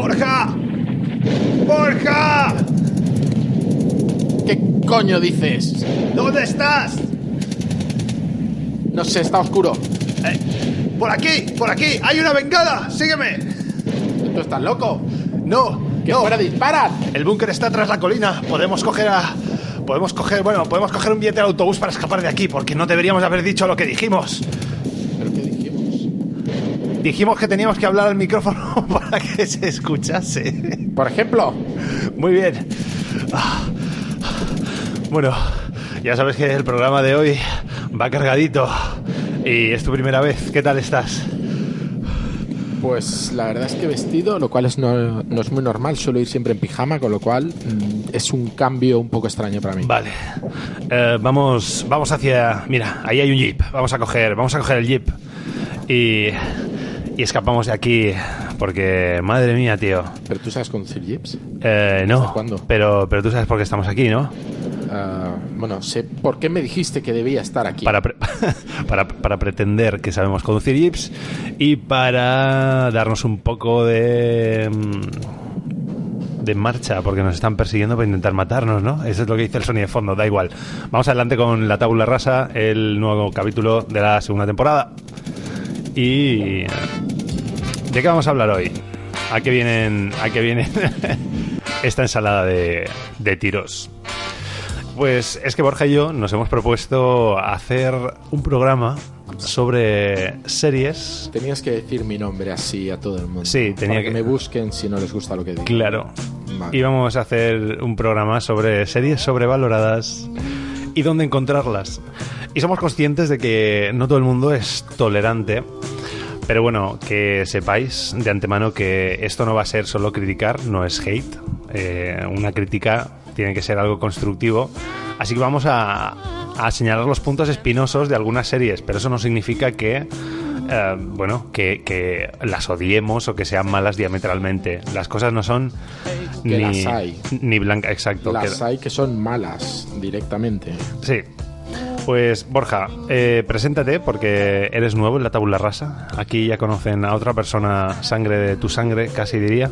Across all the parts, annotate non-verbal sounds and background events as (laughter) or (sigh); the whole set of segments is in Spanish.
¡Borja! ¡Borja! ¿Qué coño dices? ¿Dónde estás? No sé, está oscuro. Eh, por aquí, por aquí. Hay una bengala. Sígueme. ¿Tú estás loco? No, ¡Que no. fuera disparan! El búnker está tras la colina. Podemos coger a. Podemos coger, bueno, podemos coger un billete de autobús para escapar de aquí, porque no deberíamos haber dicho lo que dijimos. ¿Pero qué dijimos? Que teníamos que hablar al micrófono (laughs) para que se escuchase. Por ejemplo, Muy bien. Bueno, ya sabes que el programa de hoy va cargadito. Y es tu primera vez. ¿Qué tal estás? pues la verdad es que vestido, lo cual es no, no es muy normal, suelo ir siempre en pijama, con lo cual mm, es un cambio un poco extraño para mí. Vale. Eh, vamos, vamos hacia. Mira, ahí hay un jeep. Vamos a coger, vamos a coger el jeep y y escapamos de aquí porque madre mía, tío. ¿Pero tú sabes conducir jeeps? Eh, no. ¿Hasta cuándo? Pero, pero tú sabes por qué estamos aquí, ¿no? Ah, bueno, sé por qué me dijiste que debía estar aquí. Para, pre- (laughs) para, para pretender que sabemos conducir jeeps y para darnos un poco de mm, de marcha porque nos están persiguiendo para intentar matarnos, ¿no? Eso es lo que dice el sonido de fondo, da igual. Vamos adelante con la tabula rasa, el nuevo capítulo de la segunda temporada. Y ¿de qué vamos a hablar hoy? ¿A qué vienen a qué viene (laughs) esta ensalada de, de tiros? Pues es que Borja y yo nos hemos propuesto hacer un programa sobre series. Tenías que decir mi nombre así a todo el mundo. Sí, tenía para que... que- me busquen si no les gusta lo que digo. Claro. Vale. Y vamos a hacer un programa sobre series sobrevaloradas y dónde encontrarlas. Y somos conscientes de que no todo el mundo es tolerante. Pero bueno, que sepáis de antemano que esto no va a ser solo criticar, no es hate. Eh, una crítica tiene que ser algo constructivo. Así que vamos a, a señalar los puntos espinosos de algunas series, pero eso no significa que, eh, bueno, que, que las odiemos o que sean malas diametralmente. Las cosas no son Que ni, las hay. ni blanca, exacto. Las que- hay que son malas directamente. Sí. Pues Borja, eh, preséntate porque eres nuevo en la tabula rasa. Aquí ya conocen a otra persona, sangre de tu sangre, casi diría.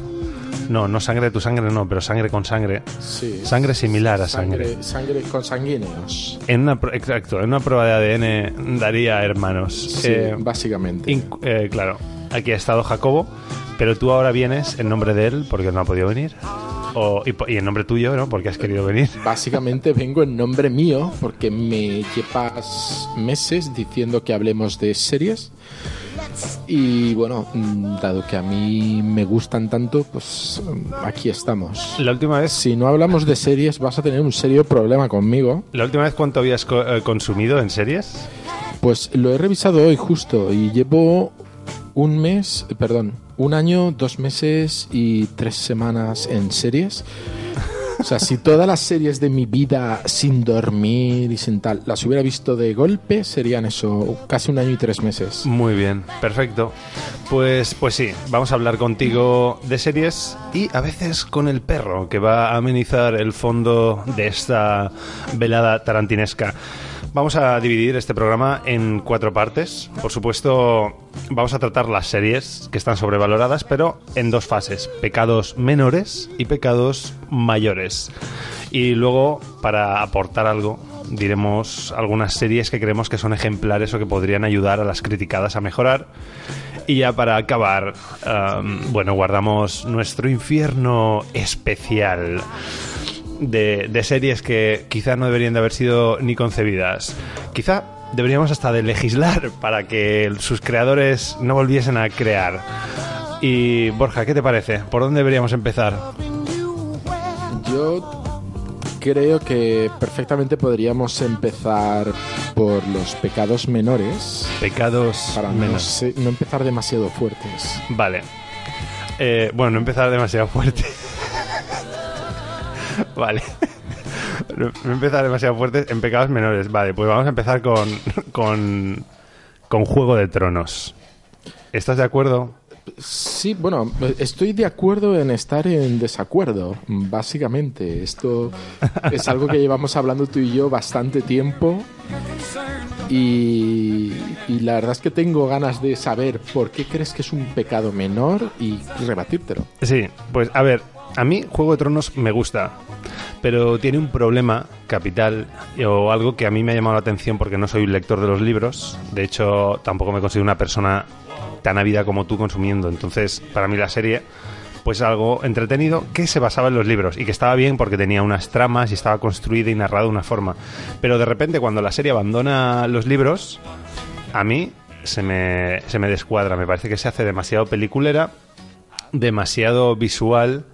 No, no sangre de tu sangre, no, pero sangre con sangre. Sí. Sangre similar a Sangre, sangre con sanguíneos. En una, exacto, en una prueba de ADN daría hermanos. Sí, Eh, básicamente. eh, claro, aquí ha estado Jacobo, pero tú ahora vienes en nombre de él porque no ha podido venir. O, y, en nombre tuyo, ¿no? Porque has querido venir. Básicamente vengo en nombre mío porque me llevas meses diciendo que hablemos de series. Y bueno, mm, dado que a mí me gustan tanto, pues mm, aquí estamos. La última vez Si no hablamos de series, vas a tener un serio problema conmigo. ¿La última vez cuánto habías co- eh, consumido en series? Pues lo he revisado hoy justo y llevo un mes, perdón, un año, dos meses y tres semanas en series. O sea, si todas las series de mi vida sin dormir y sin tal las hubiera visto de golpe, serían eso, casi un año y tres meses. Muy bien, perfecto. Pues, pues sí, vamos a hablar contigo de series y a veces con el perro que va a amenizar el fondo de esta velada tarantinesca. Vamos a dividir este programa en cuatro partes. Por supuesto, vamos a tratar las series que están sobrevaloradas, pero en dos fases: pecados menores y pecados mayores. Y luego, para aportar algo, diremos algunas series que creemos que son ejemplares o que podrían ayudar a las criticadas a mejorar. Y ya para acabar, um, bueno, guardamos nuestro infierno especial de, de series que quizá no deberían de haber sido ni concebidas. Quizá deberíamos hasta de legislar (laughs) para que sus creadores no volviesen a crear. Y Borja, ¿qué te parece? ¿Por dónde deberíamos empezar? Yo creo que perfectamente podríamos empezar por los pecados menores Pecados para no, se- no empezar demasiado fuertes. Vale. Eh, bueno, no empezar demasiado fuerte. Vale. No empezar demasiado fuerte en pecados menores. Vale, pues vamos a empezar con, con, con Juego de Tronos. ¿Estás de acuerdo? Sí, bueno, estoy de acuerdo en estar en desacuerdo, básicamente. Esto es algo que llevamos hablando tú y yo bastante tiempo Y, y la verdad es que tengo ganas de saber por qué crees que es un pecado menor y rebatírtelo. Sí, pues a ver, a mí Juego de Tronos me gusta, pero tiene un problema capital o algo que a mí me ha llamado la atención porque no soy un lector de los libros. De hecho, tampoco me considero una persona tan ávida como tú consumiendo. Entonces, para mí la serie pues algo entretenido que se basaba en los libros y que estaba bien porque tenía unas tramas y estaba construida y narrada de una forma. Pero de repente cuando la serie abandona los libros, a mí se me, se me descuadra. Me parece que se hace demasiado peliculera, demasiado visual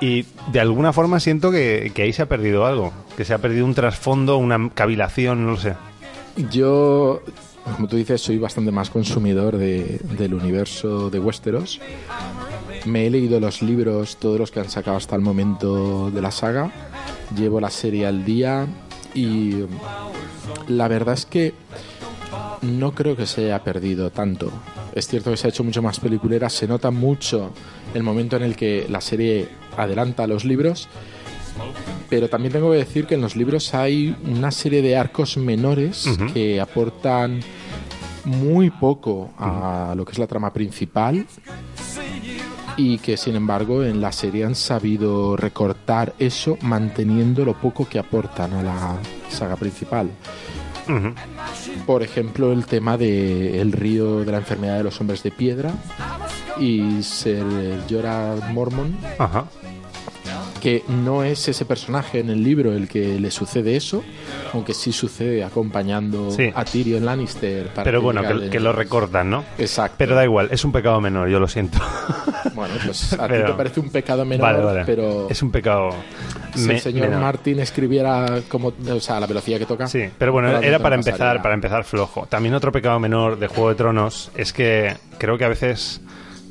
y de alguna forma siento que, ahí se ha perdido algo, que se ha perdido un trasfondo, una cavilación, no lo sé. Yo, como tú dices, soy bastante más consumidor de- del universo de Westeros. Me he leído los libros, todos los que han sacado hasta el momento de la saga. Llevo la serie al día y la verdad es que no creo que se haya perdido tanto. Es cierto que se ha hecho mucho más peliculera, se nota mucho el momento en el que la serie adelanta los libros, pero también tengo que decir que en los libros hay una serie de arcos menores que aportan muy poco a lo que es la trama principal y que sin embargo en la serie han sabido recortar eso manteniendo lo poco que aportan a la saga principal. Por ejemplo, el tema de el río de la enfermedad de los hombres de piedra y ser el Jorah Mormon, Ajá. Que no es ese personaje en el libro el que le sucede eso, aunque sí sucede acompañando Sí. a Tyrion Lannister. Para Pero bueno, que, lo recortan, ¿no? Exacto. Pero da igual, es un pecado menor, yo lo siento. (laughs) Bueno, pues a ti te parece un pecado menor, vale, vale. pero Es un pecado si me- el señor menor. Martin escribiera como, o sea, a la velocidad que toca. Sí, pero bueno, era para pasaría. empezar, para empezar flojo. También otro pecado menor de Juego de Tronos es que creo que a veces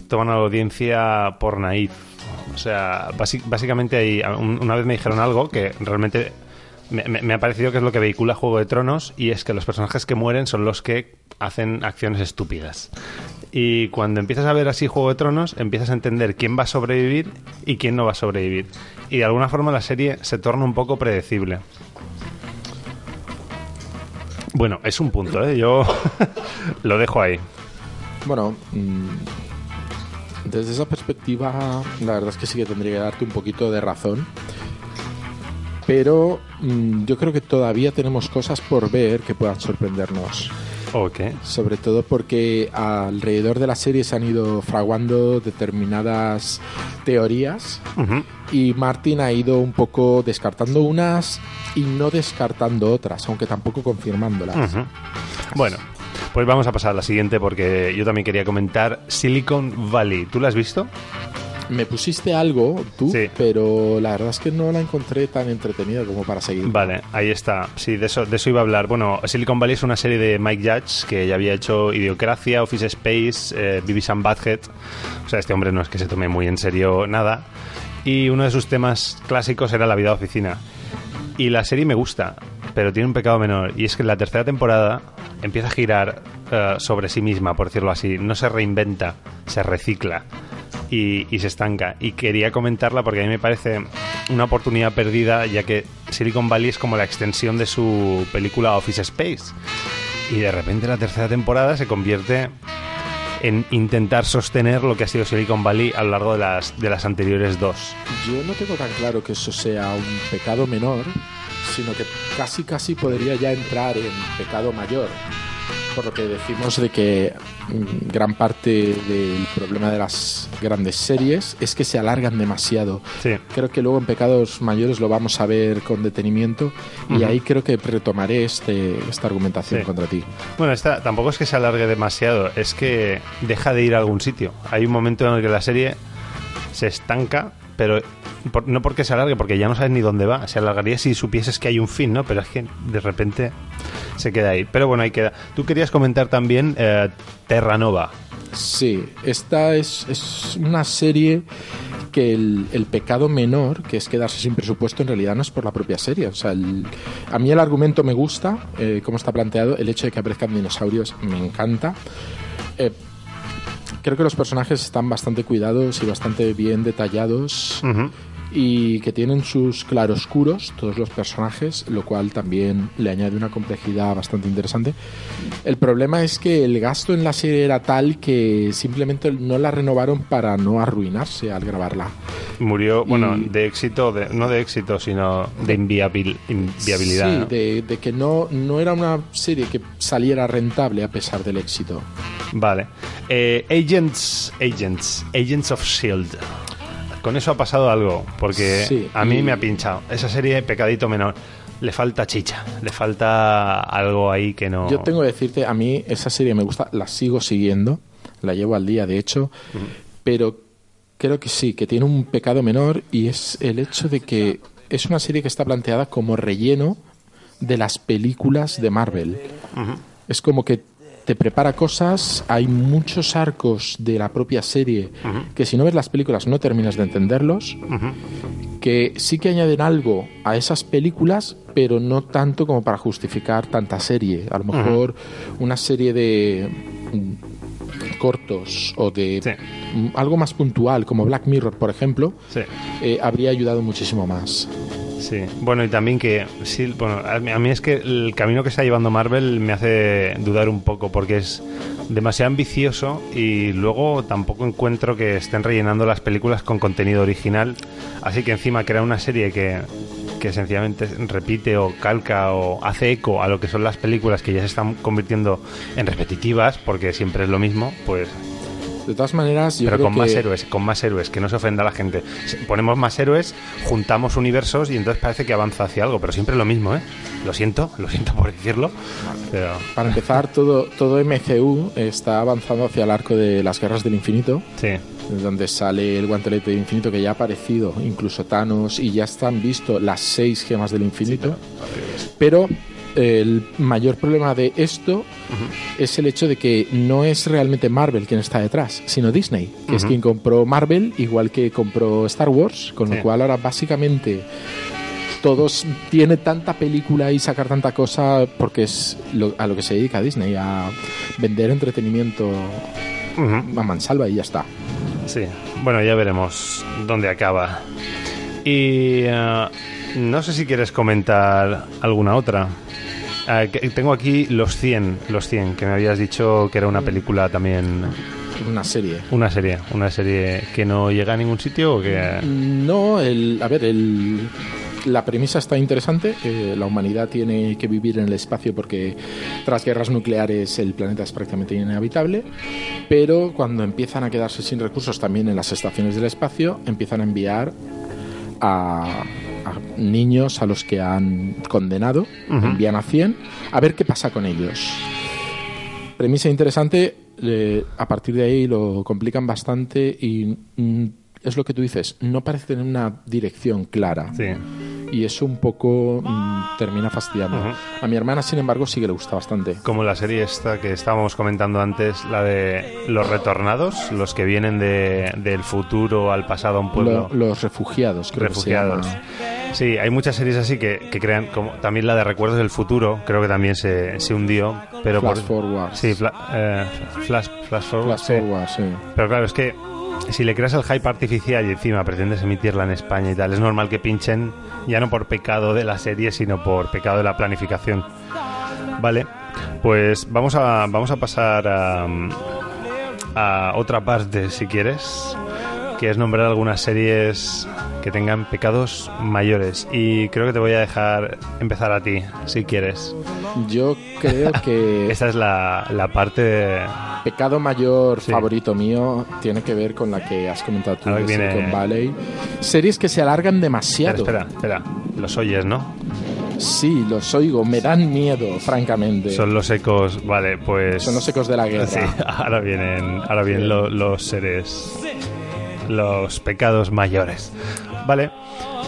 toman a la audiencia por naif. O sea, básicamente hay, un- una vez me dijeron algo que realmente me, me- me ha parecido que es lo que vehicula Juego de Tronos y es que los personajes que mueren son los que hacen acciones estúpidas. Y cuando empiezas a ver así Juego de Tronos, empiezas a entender quién va a sobrevivir y quién no va a sobrevivir. Y de alguna forma la serie se torna un poco predecible. Bueno, es un punto, ¿eh? Yo (laughs) lo dejo ahí. Bueno, mm, desde esa perspectiva, la verdad es que sí que tendría que darte un poquito de razón. Pero mm, yo creo que todavía tenemos cosas por ver que puedan sorprendernos. Ok. Sobre todo porque alrededor de la serie se han ido fraguando determinadas teorías Ujú. y Martin ha ido un poco descartando unas y no descartando otras, aunque tampoco confirmándolas. Ujú. Bueno, pues vamos a pasar a la siguiente porque yo también quería comentar Silicon Valley. ¿Tú la has visto? Me pusiste algo, tú, Sí. pero la verdad es que no la encontré tan entretenida como para seguir. Vale, ahí está. Sí, de eso, de eso iba a hablar. Bueno, Silicon Valley es una serie de Mike Judge que ya había hecho Idiocracia, Office Space, eh, Beavis and. O sea, este hombre no es que se tome muy en serio nada. Y uno de sus temas clásicos era la vida de oficina. Y la serie me gusta, pero tiene un pecado menor. Y es que la tercera temporada empieza a girar eh, sobre sí misma, por decirlo así. No se reinventa, se recicla y, y se estanca. Y quería comentarla porque a mí me parece una oportunidad perdida, ya que Silicon Valley es como la extensión de su película Office Space. Y de repente la tercera temporada se convierte en intentar sostener lo que ha sido Silicon Valley a lo largo de las, de las anteriores dos. Yo no tengo tan claro que eso sea un pecado menor, sino que casi casi podría ya entrar en pecado mayor. Por lo que decimos de que mm, gran parte del problema de las grandes series es que se alargan demasiado. Sí. Creo que luego en pecados mayores lo vamos a ver con detenimiento y Ujú. ahí creo que retomaré este, esta argumentación Sí. contra ti. Bueno, esta tampoco es que se alargue demasiado, es que deja de ir a algún sitio. Hay un momento en el que la serie se estanca, pero por- no porque se alargue, porque ya no sabes ni dónde va. Se alargaría si supieses que hay un fin, ¿no? Pero es que de repente se queda ahí. Pero bueno, ahí queda. Tú querías comentar también eh, Terranova. Sí, esta es, es una serie que el, el pecado menor, que es quedarse sin presupuesto, en realidad no es por la propia serie. O sea, el- a mí el argumento me gusta, eh, cómo está planteado, el hecho de que aparezcan dinosaurios me encanta. Eh, creo que los personajes están bastante cuidados y bastante bien detallados Ujú. Y que tienen sus claroscuros todos los personajes, lo cual también le añade una complejidad bastante interesante. El problema es que el gasto en la serie era tal que simplemente no la renovaron para no arruinarse al grabarla. Murió, bueno, de éxito, de- no de éxito, sino de inviabil- inviabilidad. Sí, ¿no? de, de que no, no era una serie que saliera rentable a pesar del éxito. Vale. Eh, Agents, Agents, Agents of Shield. Con eso ha pasado algo, porque Sí, a mí y- me ha pinchado. Esa serie, Pecadito Menor, le falta chicha, le falta algo ahí que no... Yo tengo que decirte, a mí esa serie me gusta, la sigo siguiendo, la llevo al día de hecho, pero creo que sí, que tiene un pecado menor y es el hecho de que es una serie que está planteada como relleno de las películas de Marvel. Es como que te prepara cosas, hay muchos arcos de la propia serie que si no ves las películas no terminas de entenderlos, que sí que añaden algo a esas películas, pero no tanto como para justificar tanta serie. A lo mejor una serie de mm, cortos o de Sí. mm, algo más puntual, como Black Mirror, por ejemplo, Sí. eh, habría ayudado muchísimo más. Sí, bueno, y también que, sí, bueno, a mí, es que el camino que está llevando Marvel me hace dudar un poco porque es demasiado ambicioso y luego tampoco encuentro que estén rellenando las películas con contenido original, así que encima crea una serie que, que sencillamente repite o calca o hace eco a lo que son las películas que ya se están convirtiendo en repetitivas porque siempre es lo mismo, pues De todas maneras, yo pero creo con más que- héroes, con más héroes, que no se ofenda a la gente. Ponemos más héroes, juntamos universos y entonces parece que avanza hacia algo, pero siempre es lo mismo, ¿eh? Lo siento, (laughs) lo siento por decirlo, pero Para empezar, todo, todo MCU está avanzando hacia el arco de las guerras del infinito, sí, donde sale el guantelete del infinito que ya ha aparecido, incluso Thanos, y ya están visto las seis gemas del infinito. Pero eh, el mayor problema de esto es el hecho de que no es realmente Marvel quien está detrás, sino Disney, que es quien compró Marvel, igual que compró Star Wars, con Sí. lo cual ahora básicamente todos tiene tanta película y sacar tanta cosa porque es lo- a lo que se dedica Disney, a vender entretenimiento a mansalva y ya está. sí. Bueno, ya veremos dónde acaba. Y eh, no sé si quieres comentar alguna otra. Que- tengo aquí los 100, los 100, que me habías dicho que era una película también, Una serie. una serie, una serie que no llega a ningún sitio o que... No, el, a ver, el, la premisa está interesante. eh, la humanidad tiene que vivir en el espacio porque tras guerras nucleares el planeta es prácticamente inhabitable. Pero cuando empiezan a quedarse sin recursos también en las estaciones del espacio, empiezan a enviar a, a niños a los que han condenado, Ujú. envían a 100, a ver qué pasa con ellos. Premisa interesante, eh, a partir de ahí lo complican bastante y mm, es lo que tú dices, no parece tener una dirección clara Sí. y eso un poco mm, termina fastidiando. A mi hermana, sin embargo, sí que le gusta bastante. Como la serie esta que estábamos comentando antes, la de los retornados, los que vienen de, del futuro al pasado a un pueblo. Lo- los refugiados, creo refugiados. que se llama. Sí, hay muchas series así que, que crean, como también la de Recuerdos del Futuro, creo que también se, se hundió, pero Flash por, Forward. Sí, fla- eh, flash, flash forward. Flash sí. Forward, sí. Pero claro, es que si le creas el hype artificial y encima pretendes emitirla en España y tal, es normal que pinchen ya no por pecado de la serie, sino por pecado de la planificación. Vale, pues vamos a, vamos a pasar a, a otra parte, si quieres, que es nombrar algunas series que tengan pecados mayores. Y creo que te voy a dejar empezar a ti, si quieres. Yo creo que (laughs) Esta es la, la parte de... pecado mayor Sí. favorito mío tiene que ver con la que has comentado tú de viene- Silicon Valley. Series que se alargan demasiado. espera, espera. Los oyes, ¿no? Sí, los oigo, me dan miedo, francamente. Son los ecos, vale, pues... Son los ecos de la guerra. (laughs) Sí, ahora vienen, ahora vienen lo- los seres, los pecados mayores. Vale,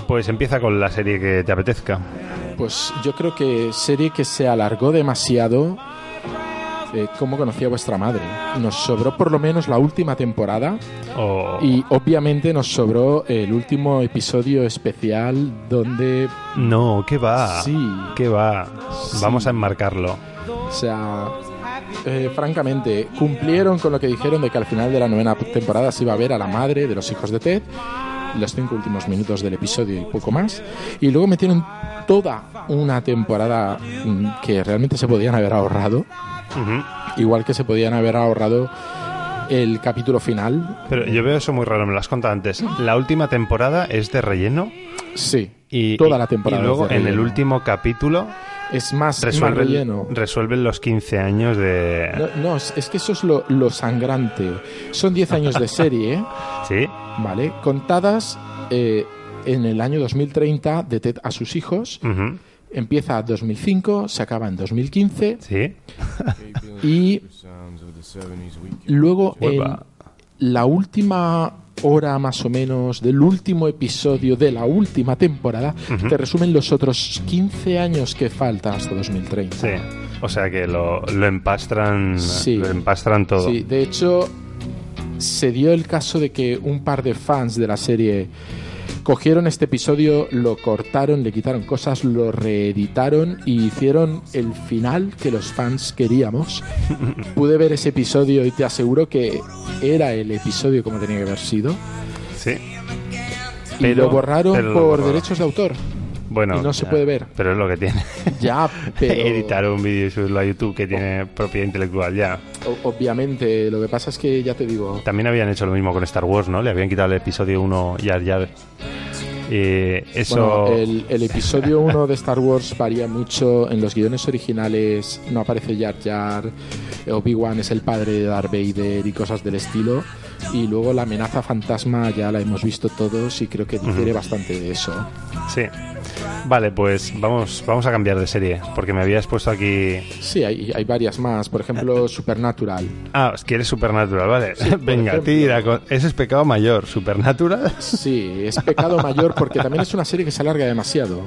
pues empieza con la serie que te apetezca. Pues yo creo que serie que se alargó demasiado. Eh, ¿Cómo conocía vuestra madre? Nos sobró por lo menos la última temporada y obviamente nos sobró el último episodio especial donde, no, ¿qué va? Sí. ¿Qué va? Vamos a enmarcarlo. o sea, eh, francamente, cumplieron con lo que dijeron de que al final de la novena temporada se iba a ver a la madre de los hijos de Ted, los cinco últimos minutos del episodio y poco más. Y luego metieron toda una temporada mm, que realmente se podían haber ahorrado, igual que se podían haber ahorrado el capítulo final. Pero yo veo eso muy raro, me lo has contado antes. La última temporada es de relleno Sí, y, toda la temporada. y luego en el último capítulo es más, más resuelven, relleno. resuelven los 15 años de... No, no, es que eso es lo, lo sangrante. Son 10 años de serie, (laughs) ¿Sí? ¿vale? Contadas eh, en el año 2030 de Ted a sus hijos. Ujú. Empieza 2005, se acaba en 2015 ¿Sí? y luego en la última hora más o menos del último episodio de la última temporada te resumen los otros 15 años que faltan hasta 2030. Sí. O sea que lo, lo empastran, Sí. lo empastran todo. Sí, de hecho, se dio el caso de que un par de fans de la serie cogieron este episodio, lo cortaron, le quitaron cosas, lo reeditaron y hicieron el final que los fans queríamos. (laughs) Pude ver ese episodio y te aseguro que era el episodio como tenía que haber sido. Sí. y Pero- lo borraron pero lo por borraron. derechos de autor. Bueno, y no se ya, puede ver. Pero es lo que tiene. (laughs) Ya, (laughs) pero Editar un vídeo y subirlo a YouTube que tiene propiedad intelectual ya. o- obviamente lo que pasa es que ya te digo, También habían hecho lo mismo con Star Wars, ¿no? Le habían quitado el episodio 1 Yar Yar. Y eso... Bueno, el, el episodio 1 de Star Wars varía mucho. En los guiones originales no aparece Jar Jar, Obi-Wan es el padre de Darth Vader y cosas del estilo. Y luego la amenaza fantasma ya la hemos visto todos y creo que difiere bastante de eso. Sí. Vale, pues vamos, vamos a cambiar de serie, porque me habías puesto aquí... Sí, hay, hay varias más. Por ejemplo, Supernatural. Ah, quieres Supernatural, vale. Venga, ejemplo. tira. con- Ese es pecado mayor. Supernatural. Sí, es pecado mayor porque también es una serie que se alarga demasiado.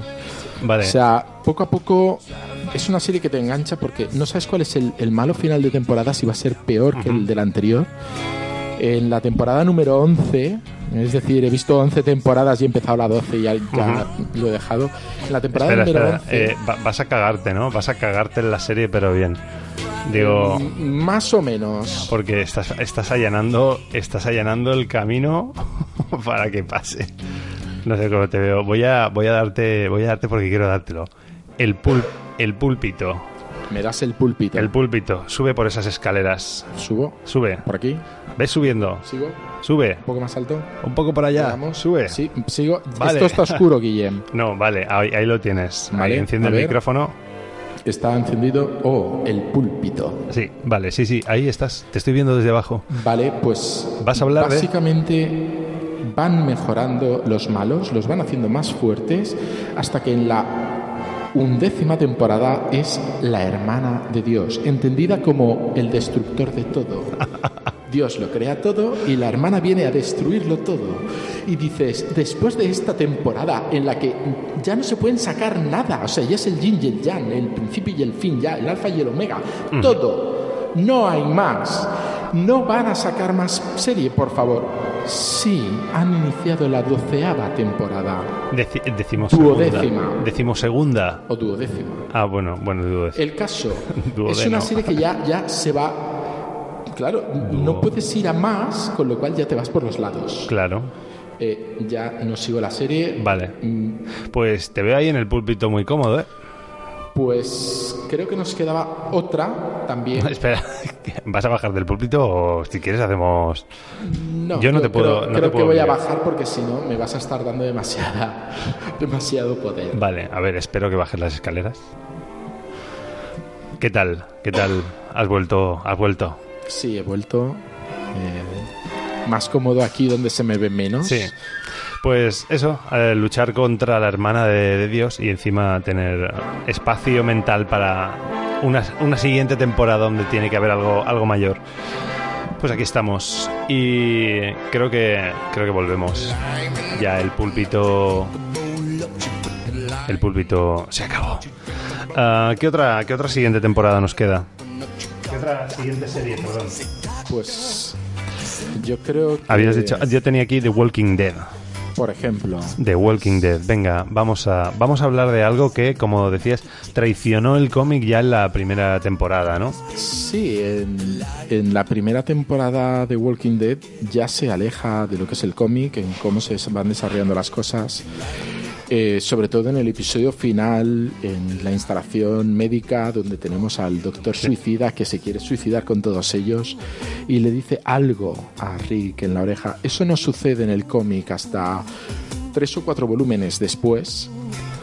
Vale. O sea, poco a poco es una serie que te engancha porque no sabes cuál es el, el malo final de temporada, si va a ser peor que el del anterior. En la temporada número 11, es decir, he visto 11 temporadas y he empezado la 12 y ya, ya lo he dejado. En la temporada espera, número espera. 11, Eh, va- vas a cagarte, ¿no? Vas a cagarte en la serie, pero bien. Digo... mm, más o menos. Porque estás, estás allanando estás allanando el camino (laughs) para que pase. No sé cómo te veo. Voy a, voy a darte, voy a darte porque quiero dártelo. El pul, el púlpito. Me das el púlpito. El púlpito. Sube por esas escaleras. Subo Sube. por aquí, Ves subiendo. sigo, Sube. un poco más alto. Un poco por allá. Vamos. Sube. Sí, sigo. Vale. Esto está oscuro, Guillem. (laughs) No, vale, ahí, ahí lo tienes. Vale, ahí enciende el micrófono. Está encendido. Oh, el púlpito. Sí, vale, sí, sí, ahí estás. Te estoy viendo desde abajo. Vale, pues ¿Vas a hablar de- básicamente van mejorando los malos, los van haciendo más fuertes hasta que en la undécima temporada es la hermana de Dios, entendida como el destructor de todo. Dios lo crea todo y la hermana viene a destruirlo todo. Y dices, después de esta temporada en la que ya no se pueden sacar nada, o sea, ya es el yin y el yang, el principio y el fin, ya el alfa y el omega, todo, no hay más. No van a sacar más serie, por favor. Sí, han iniciado la doceava temporada, Deci decimos Duodécima. Decimos segunda. o duodécima. Ah, bueno, bueno, duodécima. El caso (laughs) es una serie que ya, ya se va. Claro, no puedes ir a más, con lo cual ya te vas por los lados. Claro. Eh, ya no sigo la serie. Vale. Mm, Pues te veo ahí en el púlpito muy cómodo, ¿eh? Pues creo que nos quedaba otra también. (laughs) Espera, ¿vas a bajar del púlpito o si quieres hacemos... No, Yo no te puedo- Creo, no te creo puedo que voy a bajar porque si no me vas a estar dando demasiada, (laughs) demasiado poder. Vale, a ver, espero que bajes las escaleras. ¿Qué tal? ¿Qué tal? ¿Has vuelto? ¿Has vuelto? Sí, he vuelto eh, más cómodo aquí donde se me ve menos. Sí. Pues eso, eh, luchar contra la hermana de, de Dios y encima tener espacio mental para una, una siguiente temporada donde tiene que haber algo, algo mayor. Pues aquí estamos y creo que creo que volvemos. Ya el púlpito el púlpito se acabó. Ah, ¿qué otra qué otra siguiente temporada nos queda? ¿Qué otra siguiente serie, perdón? Pues yo creo que Habías dicho, yo tenía aquí The Walking Dead. Por ejemplo. The Walking Dead. Venga, vamos a, vamos a hablar de algo que, como decías, traicionó el cómic ya en la primera temporada, ¿no? Sí, en, en la primera temporada de Walking Dead ya se aleja de lo que es el cómic, en cómo se van desarrollando las cosas. Eh, sobre todo en el episodio final, en la instalación médica, donde tenemos al doctor suicida que se quiere suicidar con todos ellos y le dice algo a Rick en la oreja. Eso no sucede en el cómic hasta tres o cuatro volúmenes después.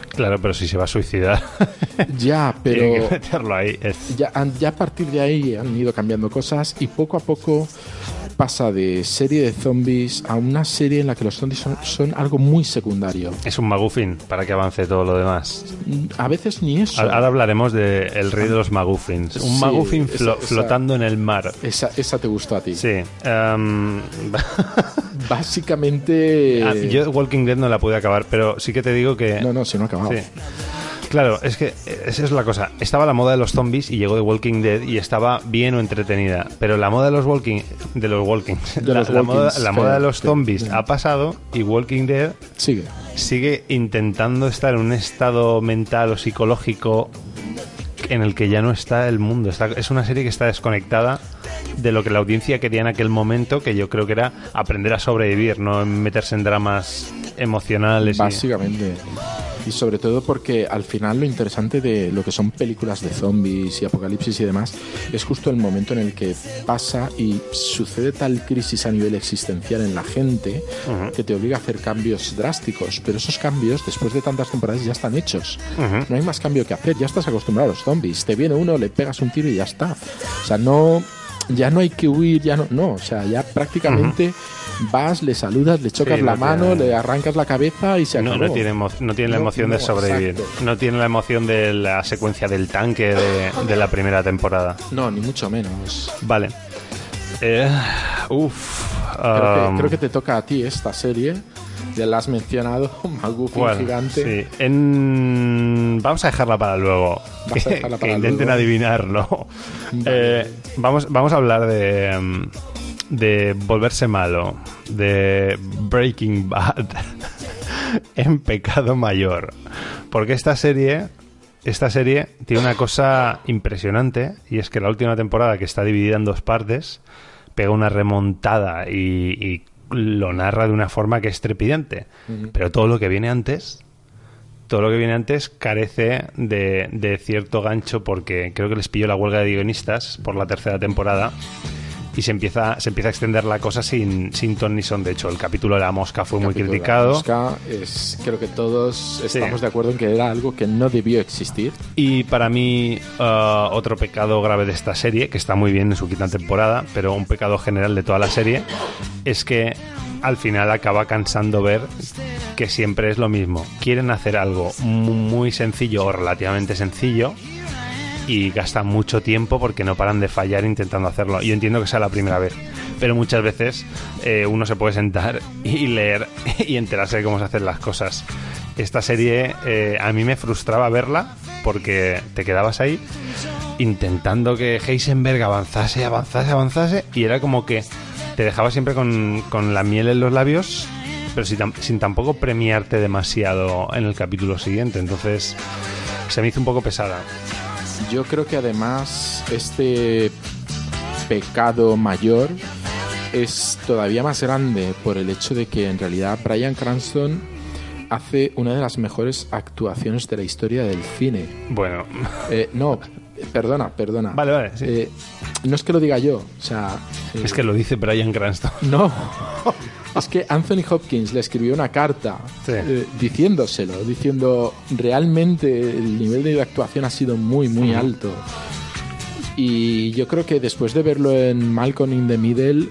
Claro, pero si se va a suicidar. (laughs) ya, pero. Tiene que meterlo ahí. Es- Ya, ya a partir de ahí han ido cambiando cosas y poco a poco pasa de serie de zombies a una serie en la que los zombies son, son algo muy secundario. Es un maguffin para que avance todo lo demás. A veces ni eso. Ahora hablaremos de el rey de los maguffins. Un Sí, maguffin flo- flotando en el mar. Esa, esa te gustó a ti. Sí. em, (laughs) Básicamente. ah, yo Walking Dead no la pude acabar, pero sí que te digo que... No, no, si no acabado. Sí. Claro, es que esa es la cosa. Estaba la moda de los zombies y llegó The Walking Dead y estaba bien o entretenida. Pero la moda de los Walking... De los Walking... De (laughs) la, los la moda, walkings, la moda de los zombies ha pasado y Walking Dead Sigue. sigue intentando estar en un estado mental o psicológico en el que ya no está el mundo. Está, es una serie que está desconectada de lo que la audiencia quería en aquel momento, que yo creo que era aprender a sobrevivir, no meterse en dramas emocionales. Básicamente. Y sobre todo porque al final lo interesante de lo que son películas de zombies y apocalipsis y demás es justo el momento en el que pasa y sucede tal crisis a nivel existencial en la gente que te obliga a hacer cambios drásticos. Pero esos cambios, después de tantas temporadas, ya están hechos. No hay más cambio que hacer. Ya estás acostumbrado a los zombies. Te viene uno, le pegas un tiro y ya está. O sea, no. Ya no hay que huir, ya no. No, o sea, ya prácticamente vas, le saludas, le chocas Sí, la no mano, tiene- le arrancas la cabeza y se No, acabó. no tiene, emo- no tiene la No, emoción de no, sobrevivir. exacto. No tiene la emoción de la secuencia del tanque de, de la primera temporada. No, ni mucho menos. Vale. Eh, uf. Creo, um, que, creo que te toca a ti esta serie. Ya la has mencionado, (laughs) Maguffin ¿cuál? gigante. Sí. En- Vamos a dejarla para luego. Vas a (laughs) Que, dejarla que para intenten luego. adivinarlo. Vale. Eh, vamos, vamos a hablar de, de volverse malo, de Breaking Bad (laughs) en pecado mayor. Porque esta serie, esta serie tiene una cosa impresionante y es que la última temporada, que está dividida en dos partes, pega una remontada y, y lo narra de una forma que es trepidante. Pero todo lo que viene antes todo lo que viene antes carece de, de cierto gancho porque creo que les pilló la huelga de guionistas por la tercera temporada y se empieza, se empieza a extender la cosa sin, sin ton ni son. De hecho, el capítulo de la mosca fue muy Capítulo de la criticado. mosca es, creo que todos estamos de acuerdo en que era algo que no debió existir. Y para mí, uh, otro pecado grave de esta serie, que está muy bien en su quinta temporada, pero un pecado general de toda la serie, es que al final acaba cansando ver que siempre es lo mismo. Quieren hacer algo mu- muy sencillo o relativamente sencillo y gastan mucho tiempo porque no paran de fallar intentando hacerlo. Yo entiendo que sea la primera vez, pero muchas veces eh, uno se puede sentar y leer (laughs) y enterarse de cómo se hacen las cosas. Esta serie eh, a mí me frustraba verla porque te quedabas ahí intentando que Heisenberg avanzase, avanzase, avanzase y era como que te dejaba siempre con, con la miel en los labios pero sin, sin tampoco premiarte demasiado en el capítulo siguiente. Entonces se me hizo un poco pesada. Yo creo que además este pecado mayor es todavía más grande por el hecho de que en realidad Brian Cranston hace una de las mejores actuaciones de la historia del cine. Bueno, Eh, no, perdona, perdona. Vale, vale, sí. Eh, no es que lo diga yo, o sea... eh, es que lo dice Brian Cranston. No, (laughs) es que Anthony Hopkins le escribió una carta Sí. eh, diciéndoselo, diciendo realmente el nivel de actuación ha sido muy, muy alto. Y yo creo que después de verlo en Malcolm in the Middle,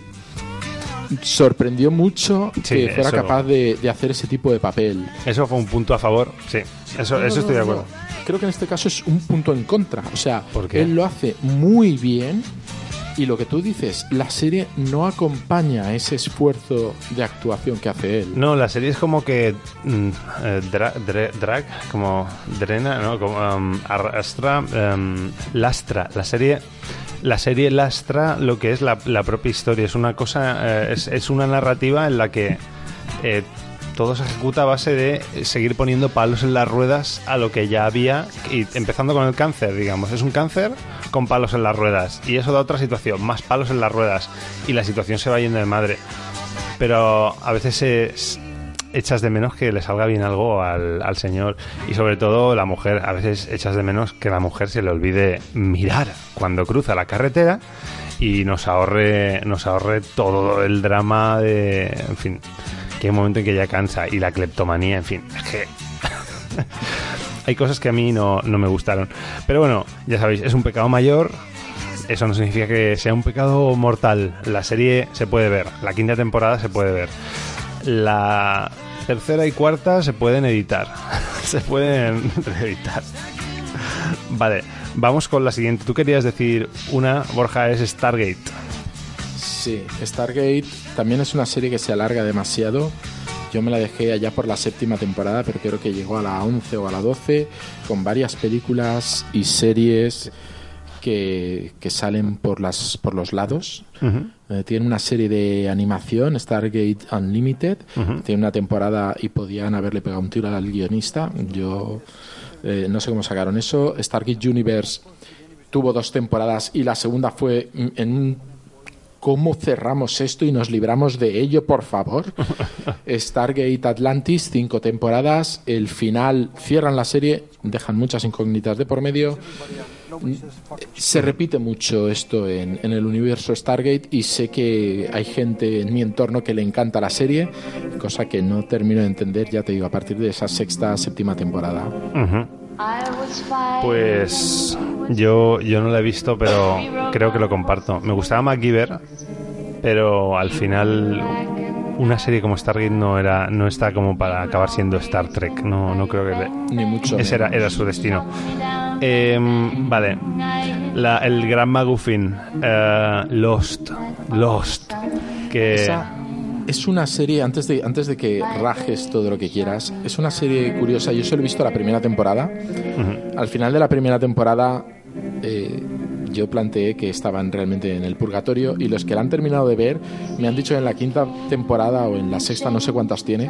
sorprendió mucho Sí, que fuera eso- capaz de, de hacer ese tipo de papel. Eso fue un punto a favor, sí. Eso, No, no, eso estoy de acuerdo. Creo que en este caso es un punto en contra. O sea, él lo hace muy bien y lo que tú dices, la serie no acompaña ese esfuerzo de actuación que hace él. No, la serie es como que mm, eh, dra- drag, como drena, ¿no? Como um, arrastra, um, lastra. La serie, la serie lastra lo que es la, la propia historia. Es una cosa, eh, es, es una narrativa en la que eh, todo se ejecuta a base de seguir poniendo palos en las ruedas a lo que ya había, y empezando con el cáncer, digamos. Es un cáncer con palos en las ruedas. Y eso da otra situación, más palos en las ruedas. Y la situación se va yendo de madre. Pero a veces se, echas de menos que le salga bien algo al, al, señor y sobre todo la mujer, a veces echas de menos que la mujer se le olvide mirar cuando cruza la carretera y nos ahorre, nos ahorre todo el drama de, en fin, que hay un momento en que ya cansa y la cleptomanía, en fin, es que (laughs) hay cosas que a mí no, no me gustaron. Pero bueno, ya sabéis, es un pecado mayor, eso no significa que sea un pecado mortal. La serie se puede ver, la quinta temporada se puede ver. La tercera y cuarta se pueden editar. (laughs) se pueden (laughs) editar. Vale, vamos con la siguiente. Tú querías decir una, Borja, es Stargate. Sí, Stargate también es una serie que se alarga demasiado. Yo me la dejé allá por la séptima temporada, pero creo que llegó a la 11 o a la 12, con varias películas y series que, que salen por, las, por los lados. Uh -huh. eh, tiene una serie de animación, Stargate Unlimited. Uh -huh. Tiene una temporada y podían haberle pegado un tiro al guionista. Yo eh, no sé cómo sacaron eso. Stargate Universe tuvo dos temporadas y la segunda fue en un ¿Cómo cerramos esto y nos libramos de ello, por favor? (laughs) Stargate Atlantis, cinco temporadas. El final cierran la serie, dejan muchas incógnitas de por medio. Se repite mucho esto en, en, el universo Stargate y sé que hay gente en mi entorno que le encanta la serie, cosa que no termino de entender, ya te digo, a partir de esa sexta, séptima temporada. Uh -huh. Pues yo, yo no la he visto, pero creo que lo comparto. Me gustaba MacGyver, pero al final una serie como Stargate no era no está como para acabar siendo Star Trek. No, no creo que le, ni mucho. Ese era, era su destino. Eh, vale, La, el gran Maguffin, uh, Lost, Lost, que Esa es una serie, antes de, antes de que rajes todo lo que quieras, es una serie curiosa. Yo solo he visto la primera temporada. Uh -huh. Al final de la primera temporada, eh, yo planteé que estaban realmente en el purgatorio y los que la han terminado de ver me han dicho en la quinta temporada o en la sexta, no sé cuántas tiene,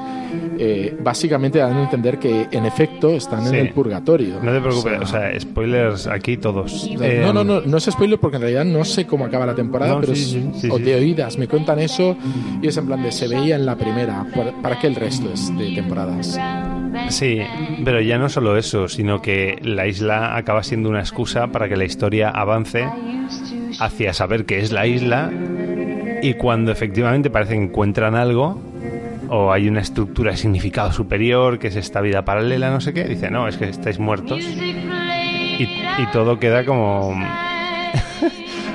eh, básicamente dan a entender que en efecto están sí. en el purgatorio. No te preocupes, o sea, o sea spoilers aquí todos. Eh, no, no, no, no es spoiler porque en realidad no sé cómo acaba la temporada, no, pero sí, es, o de oídas me cuentan eso y es en plan de se veía en la primera, ¿para qué el resto es de temporadas? Sí, pero ya no solo eso, sino que la isla acaba siendo una excusa para que la historia avance hacia saber qué es la isla y cuando efectivamente parece que encuentran algo o hay una estructura de significado superior que es esta vida paralela, no sé qué, dice, no, es que estáis muertos y, y todo queda como...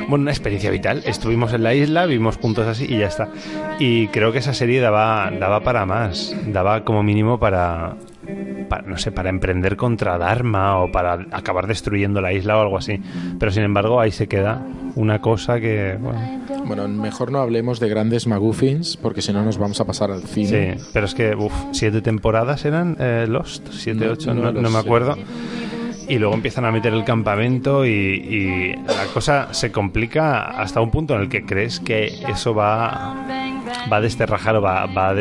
bueno, una experiencia vital. Estuvimos en la isla, vivimos puntos así y ya está. Y creo que esa serie daba, daba para más, daba como mínimo para, para, no sé, para emprender contra Dharma o para acabar destruyendo la isla o algo así. Pero sin embargo ahí se queda una cosa que... Bueno, bueno mejor no hablemos de grandes maguffins porque si no nos vamos a pasar al cine. Sí, pero es que, uff, siete temporadas eran eh, Lost, siete, no, ocho, no, no, no me acuerdo. Y luego empiezan a meter el campamento y, la cosa se complica hasta un punto en el que crees que eso va, va a desterrajar o va, a...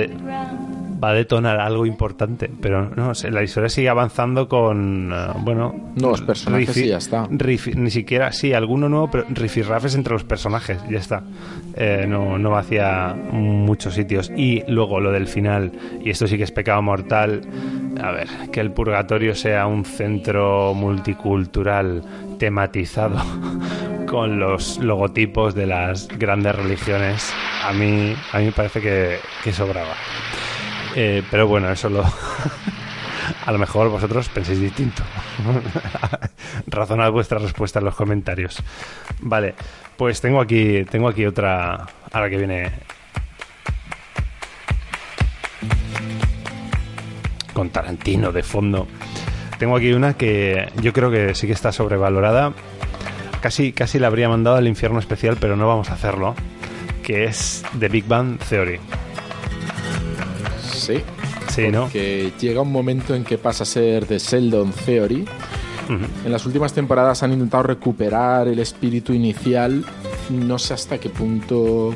va a detonar algo importante, pero no, la historia sigue avanzando con, uh, bueno... Nuevos personajes rifi, y ya está. Rifi, ni siquiera, sí, alguno nuevo, pero rifirrafes entre los personajes, ya está. Eh, no, no va hacia muchos sitios. Y luego lo del final, y esto sí que es pecado mortal, a ver, que el purgatorio sea un centro multicultural tematizado (laughs) con los logotipos de las grandes religiones, a mí, a mí me parece que, que sobraba. Eh, pero bueno, eso lo. (laughs) a lo mejor vosotros penséis distinto. (laughs) Razonad vuestra respuesta en los comentarios. Vale, pues tengo aquí, tengo aquí otra. Ahora que viene. Con Tarantino de fondo. Tengo aquí una que yo creo que sí que está sobrevalorada. Casi, casi la habría mandado al infierno especial, pero no vamos a hacerlo. Que es The Big Bang Theory. Sí. Sí, ¿no? Que llega un momento en que pasa a ser de Sheldon Theory. Uh -huh. En las últimas temporadas han intentado recuperar el espíritu inicial. No sé hasta qué punto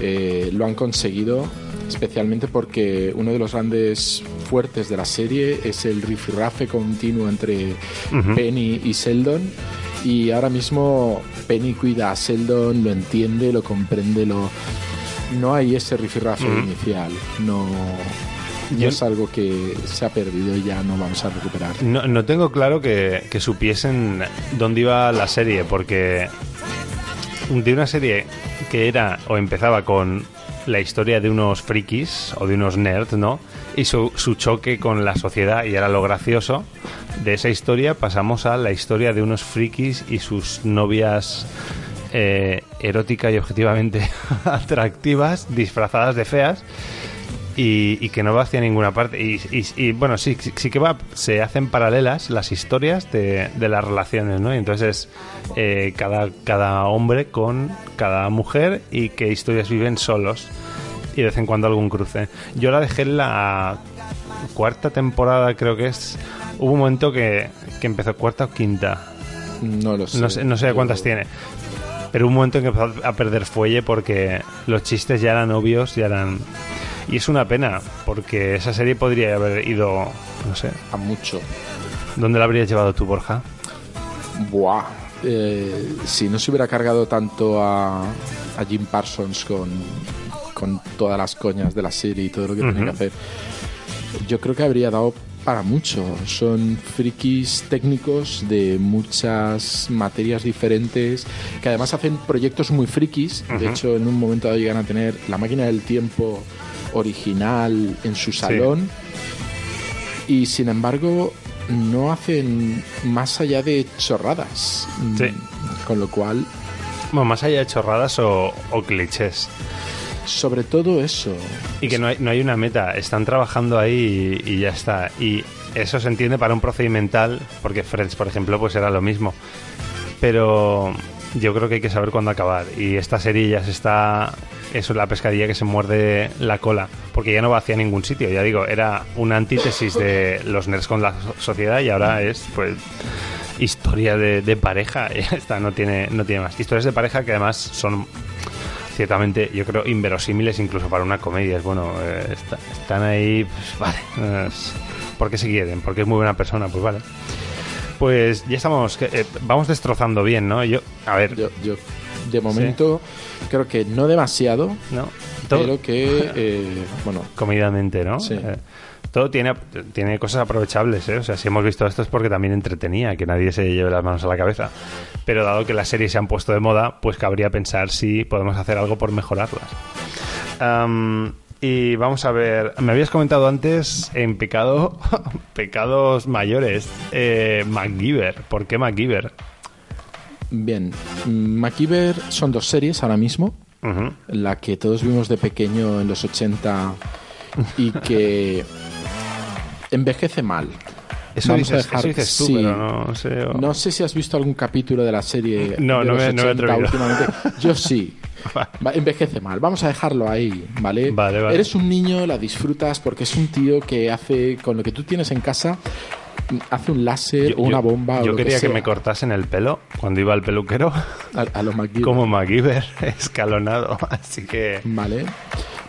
eh, lo han conseguido. especialmente porque uno de los grandes fuertes de la serie es el rifirrafe continuo entre Penny y Sheldon. Y ahora mismo Penny cuida a Sheldon, lo entiende, lo comprende, lo... No hay ese rifirrafe inicial, no... No es algo que se ha perdido y ya no vamos a recuperar. No, no tengo claro que, que supiesen dónde iba la serie, porque de una serie que era o empezaba con la historia de unos frikis o de unos nerds, ¿no? Y su, su, choque con la sociedad y era lo gracioso. De esa historia pasamos a la historia de unos frikis y sus novias eh, erótica y objetivamente (laughs) atractivas, disfrazadas de feas. Y, que no va hacia ninguna parte. Y, bueno, sí, sí que va, se hacen paralelas las historias de, de las relaciones, ¿no? Y entonces eh, cada, cada hombre con cada mujer y qué historias viven solos. Y de vez en cuando algún cruce. Yo la dejé en la cuarta temporada, creo que es. Hubo un momento que, que empezó cuarta o quinta. No lo sé. No sé, no sé cuántas tiene. Pero un momento en que empezó a perder fuelle porque los chistes ya eran obvios, ya eran y es una pena, porque esa serie podría haber ido, no sé. A mucho. ¿Dónde la habrías llevado tú, Borja? Buah. Eh, si no se hubiera cargado tanto a, a Jim Parsons con, con todas las coñas de la serie y todo lo que tenía que hacer, yo creo que habría dado para mucho. Son frikis técnicos de muchas materias diferentes que además hacen proyectos muy frikis. De hecho, en un momento dado llegan a tener la máquina del tiempo original en su salón y sin embargo no hacen más allá de chorradas. Sí. Con lo cual... Bueno, más allá de chorradas o, clichés. Sobre todo eso. Y que no hay, no hay una meta, están trabajando ahí y, ya está. Y eso se entiende para un procedimental, porque Friends, por ejemplo, pues era lo mismo. Pero yo creo que hay que saber cuándo acabar. Y esta serie ya se está. Eso es la pescadilla que se muerde la cola. Porque ya no va hacia ningún sitio. Ya digo, era una antítesis de los nerds con la sociedad y ahora es, pues. Historia de, pareja. (laughs) Ya está, no tiene, no tiene más. Historias de pareja que además son ciertamente, yo creo, inverosímiles incluso para una comedia. Es bueno, eh, están ahí, pues, (laughs) vale. ¿Por qué se quieren? Porque es muy buena persona, pues vale pues ya estamos, eh, vamos destrozando bien, ¿no? Yo, a ver. Yo, yo de momento, creo que no demasiado, ¿no? pero que, (laughs) eh, bueno. Comidamente, ¿no? Sí. Todo tiene, tiene cosas aprovechables, ¿eh? O sea, si hemos visto esto es porque también entretenía, que nadie se lleve las manos a la cabeza. Pero dado que las series se han puesto de moda, pues cabría pensar si podemos hacer algo por mejorarlas. Y vamos a ver, me habías comentado antes en pecado, (laughs) pecados mayores, eh, MacGyver. ¿Por qué MacGyver? Bien, MacGyver son dos series ahora mismo. La que todos vimos de pequeño en los 80 y que envejece mal. Eso, Vamos a dejar, dices tú, pero no sé. No sé si has visto algún capítulo de la serie. No, de no, me, no me atrevido. (laughs) Últimamente. Yo sí. (laughs) Envejece mal. Vamos a dejarlo ahí, ¿vale? Vale, vale. Eres un niño, la disfrutas porque es un tío que hace con lo que tú tienes en casa hace un láser o una bomba. Yo o lo quería que, que, me cortasen el pelo cuando iba al peluquero. A, a lo MacGyver. Como MacGyver, (laughs) escalonado. Así que. Vale.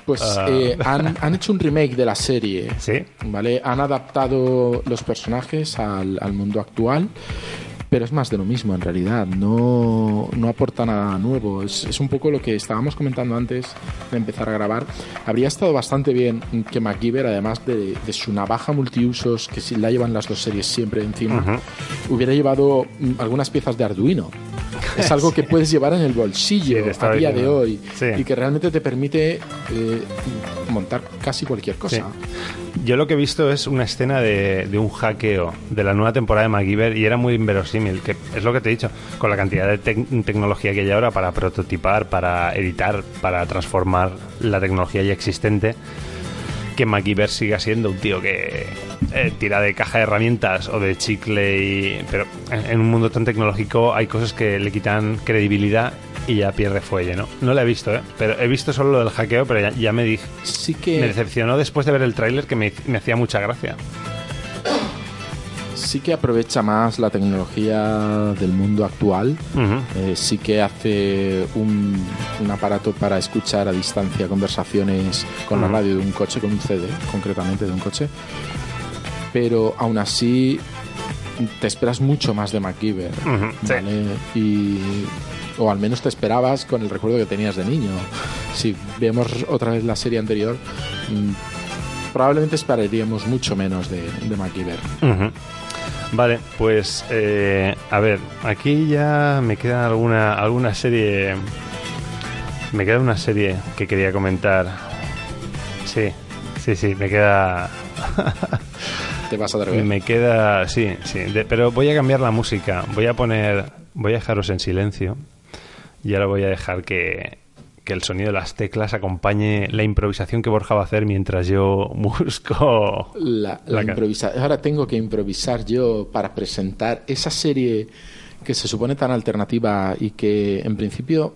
Pues Ah. eh, han, han hecho un remake de la serie. Sí. ¿Vale? Han adaptado los personajes al, al mundo actual. Pero es más de lo mismo en realidad, no, no aporta nada nuevo. Es, es, un poco lo que estábamos comentando antes de empezar a grabar. Habría estado bastante bien que MacGyver, además de, de su navaja multiusos, que si la llevan las dos series siempre encima, uh -huh. hubiera llevado algunas piezas de Arduino. Es algo que (laughs) puedes llevar en el bolsillo sí, a día de hoy sí. y que realmente te permite eh, montar casi cualquier cosa. Sí. Yo lo que he visto es una escena de, un hackeo de la nueva temporada de MacGyver y era muy inverosímil, que es lo que te he dicho, con la cantidad de te tecnología que hay ahora para prototipar, para editar, para transformar la tecnología ya existente, que MacGyver siga siendo un tío que eh, tira de caja de herramientas o de chicle. Pero en un mundo tan tecnológico hay cosas que le quitan credibilidad y ya pierde fuelle, ¿no? No la he visto, ¿eh? Pero he visto solo lo del hackeo, pero ya, ya me dije... Sí que... Me decepcionó después de ver el tráiler que me, me hacía mucha gracia. sí que aprovecha más la tecnología del mundo actual. Eh, sí que hace un, un aparato para escuchar a distancia conversaciones con la radio de un coche, con un CD, concretamente de un coche. Pero aún así te esperas mucho más de MacGyver. Sí. ¿vale? Y, o al menos te esperabas con el recuerdo que tenías de niño. Si vemos otra vez la serie anterior, mm, probablemente esperaríamos mucho menos de, de MacGyver. Vale, pues eh, a ver, aquí ya me queda alguna alguna serie. Me queda una serie que quería comentar. Sí, sí, sí, me queda. (laughs) Te vas a atrever. Me queda. Sí, sí, de- pero voy a cambiar la música. Voy a poner. Voy a dejaros en silencio. Y ahora voy a dejar que, que el sonido de las teclas acompañe la improvisación que Borja va a hacer mientras yo (laughs) busco. La, la La ca- improvisa- Ahora tengo que improvisar yo para presentar esa serie que se supone tan alternativa y que en principio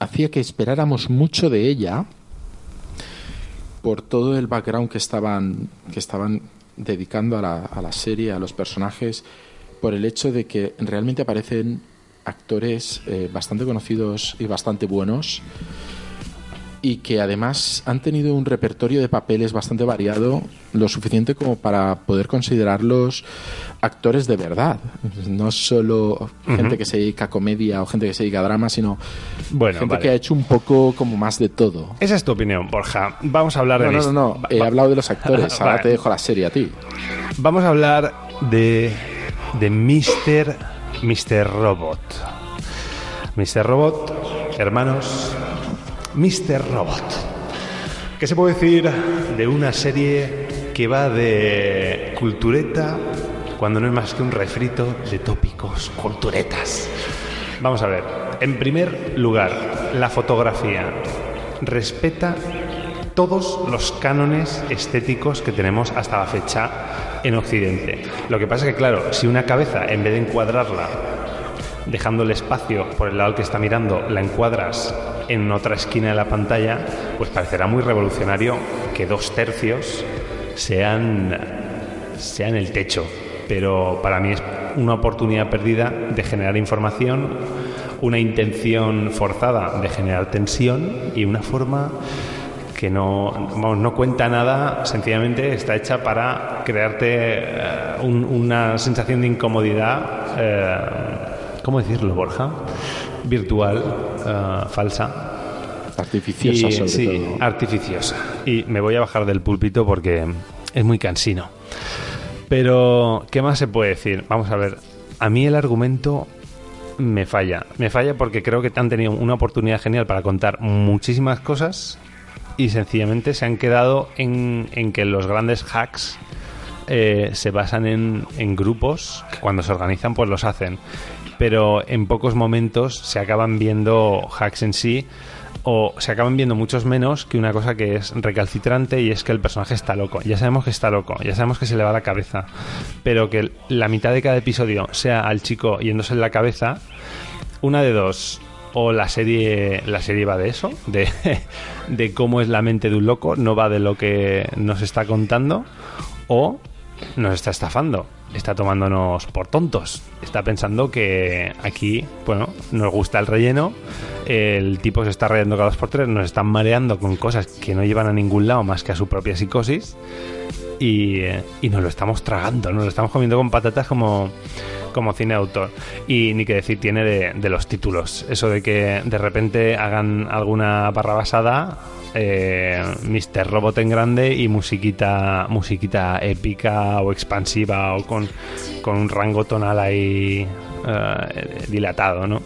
hacía que esperáramos mucho de ella por todo el background que estaban que estaban dedicando a la, a la serie, a los personajes, por el hecho de que realmente aparecen actores eh, bastante conocidos y bastante buenos y que además han tenido un repertorio de papeles bastante variado, lo suficiente como para poder considerarlos actores de verdad. No solo gente que se dedica a comedia o gente que se dedica a drama, sino Bueno, gente vale. que ha hecho un poco como más de todo. Esa es tu opinión, Borja. Vamos a hablar No, de no, no, no. He hablado de los actores. (laughs) Ahora Vale. te dejo la serie a ti. Vamos a hablar de de Mr. Mr. Robot. Mr. Robot, hermanos, Mr. Robot. ¿Qué se puede decir de una serie que va de cultureta cuando no es más que un refrito de tópicos culturetas? Vamos a ver. En primer lugar, la fotografía respeta todos los cánones estéticos que tenemos hasta la fecha en Occidente. Lo que pasa es que, claro, si una cabeza, en vez de encuadrarla dejándole espacio por el lado al que está mirando, la encuadras en otra esquina de la pantalla, pues parecerá muy revolucionario que dos tercios sean, sean el techo. Pero para mí es una oportunidad perdida de generar información, una intención forzada de generar tensión y una forma que no, vamos, no cuenta nada, sencillamente está hecha para crearte eh, un- una sensación de incomodidad, eh, ¿cómo decirlo, Borja? Virtual, eh, falsa. Artificiosa, Y, sobre sí, todo. artificiosa. Y me voy a bajar del púlpito porque es muy cansino. Pero, ¿qué más se puede decir? Vamos a ver. A mí el argumento me falla. Me falla porque creo que han tenido una oportunidad genial para contar muchísimas cosas y sencillamente se han quedado en, en que los grandes hacks eh, se basan en, en grupos que cuando se organizan pues los hacen. Pero en pocos momentos se acaban viendo hacks en sí o se acaban viendo muchos menos que una cosa que es recalcitrante y es que el personaje está loco. Ya sabemos que está loco, ya sabemos que se le va la cabeza, pero que la mitad de cada episodio sea al chico yéndose en la cabeza, una de dos. O la serie, la serie va de eso, de, de cómo es la mente de un loco, no va de lo que nos está contando, o nos está estafando, está tomándonos por tontos, está pensando que aquí, bueno, nos gusta el relleno, el tipo se está rayando cada dos por tres, nos están mareando con cosas que no llevan a ningún lado más que a su propia psicosis y, y nos lo estamos tragando, nos lo estamos comiendo con patatas como, como cine de autor. Y ni que decir tiene de, de los títulos, eso de que de repente hagan alguna barra basada. Eh, Mr. Robot en grande y musiquita musiquita épica o expansiva o con, con un rango tonal ahí eh, dilatado, ¿no?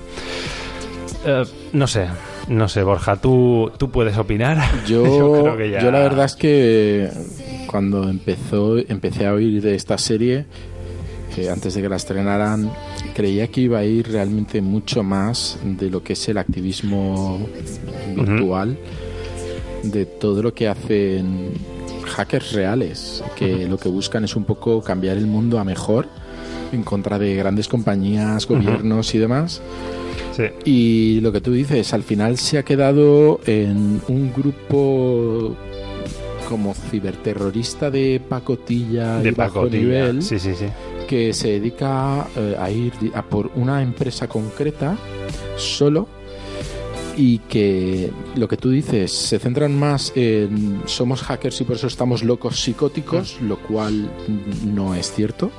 Eh, no sé, no sé, Borja, ¿tú, tú puedes opinar? (laughs) Yo, creo que ya- yo la verdad es que cuando empezó, empecé a oír de esta serie, eh, antes de que la estrenaran, creía que iba a ir realmente mucho más de lo que es el activismo virtual, de todo lo que hacen hackers reales, que lo que buscan es un poco cambiar el mundo a mejor en contra de grandes compañías, gobiernos y demás. Sí. Y lo que tú dices, al final se ha quedado en un grupo como ciberterrorista de pacotilla de y bajo pacotilla. nivel Sí, sí, sí. Que se dedica eh, a ir a por una empresa concreta solo y que lo que tú dices se centran más en somos hackers y por eso estamos locos psicóticos, lo cual no es cierto.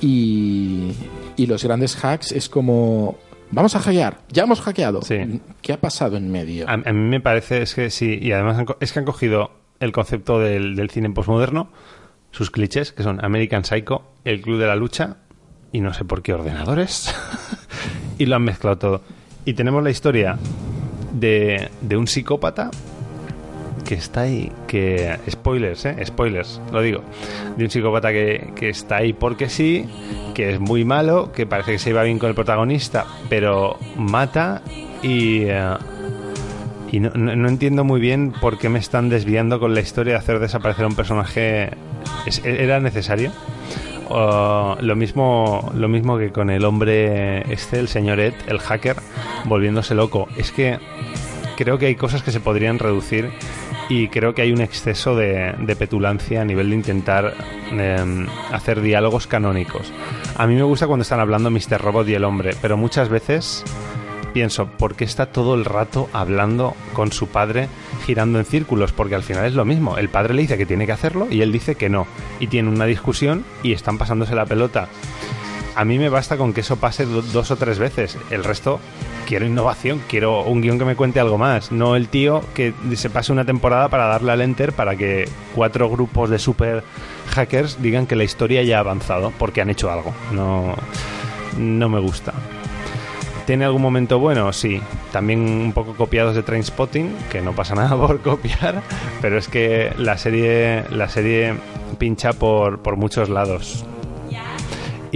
Y, y los grandes hacks es como vamos a hackear, ya hemos hackeado. Sí. ¿Qué ha pasado en medio? A, a mí me parece es que sí, y además han es que han cogido el concepto del, del cine postmoderno, sus clichés, que son American Psycho, El Club de la Lucha, y no sé por qué ordenadores, (laughs) y lo han mezclado todo. Y tenemos la historia de, de un psicópata que está ahí, que... Spoilers, ¿eh? Spoilers, lo digo. De un psicópata que, que está ahí porque sí, que es muy malo, que parece que se iba bien con el protagonista, pero mata y... eh, y no, no- no entiendo muy bien por qué me están desviando con la historia de hacer desaparecer a un personaje. ¿Es- ¿Era necesario? O lo mismo lo mismo que con el hombre este, el señor Ed, el hacker, volviéndose loco. Es que creo que hay cosas que se podrían reducir y creo que hay un exceso de, de petulancia a nivel de intentar em, hacer diálogos canónicos. A mí me gusta cuando están hablando Mr. Robot y el hombre, pero muchas veces pienso, ¿por qué está todo el rato hablando con su padre girando en círculos? Porque al final es lo mismo. El padre le dice que tiene que hacerlo y él dice que no. Y tiene una discusión y están pasándose la pelota. A mí me basta con que eso pase do- dos o tres veces. El resto, quiero innovación, quiero un guion que me cuente algo más. No el tío que se pase una temporada para darle al enter para que cuatro grupos de super hackers digan que la historia ya ha avanzado porque han hecho algo. No, no me gusta. ¿Tiene algún momento bueno? Sí. También un poco copiados de Trainspotting, que no pasa nada (laughs) por copiar, pero es que la serie, la serie pincha por, por muchos lados.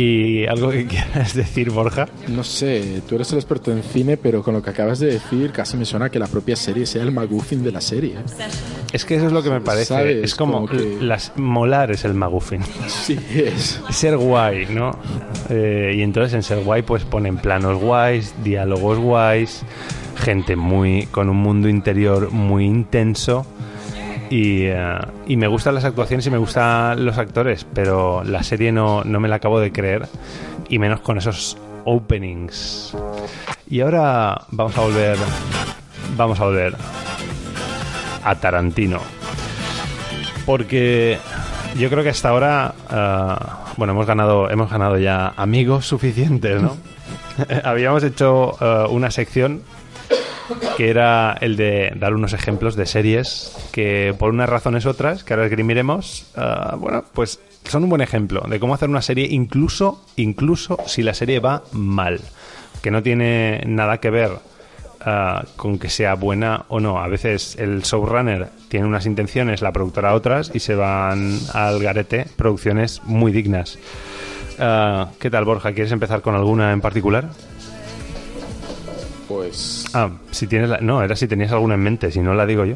¿Y algo que (laughs) quieras decir, Borja? No sé, tú eres el experto en cine, pero con lo que acabas de decir casi me suena que la propia serie sea el McGuffin de la serie. Es que eso es lo que me parece. ¿Sabes? Es como, Como que- las, molar es el maguffin. (laughs) Sí, es. Ser guay, ¿no? Eh, y entonces en ser guay pues ponen planos guays, diálogos guays, gente muy con un mundo interior muy intenso y, eh, y me gustan las actuaciones y me gustan los actores, pero la serie no, no me la acabo de creer y menos con esos openings. Y ahora vamos a volver, vamos a volver a Tarantino porque yo creo que hasta ahora ah, bueno hemos ganado hemos ganado ya amigos suficientes no (laughs) habíamos hecho ah, una sección que era el de dar unos ejemplos de series que por unas razones otras que ahora esgrimiremos ah, bueno pues son un buen ejemplo de cómo hacer una serie incluso incluso si la serie va mal que no tiene nada que ver ah, con que sea buena o no. A veces el showrunner tiene unas intenciones, la productora otras, y se van al garete producciones muy dignas. Ah, ¿Qué tal, Borja? ¿Quieres empezar con alguna en particular? Pues. Ah, si tienes la... No, era si tenías alguna en mente, si no la digo yo.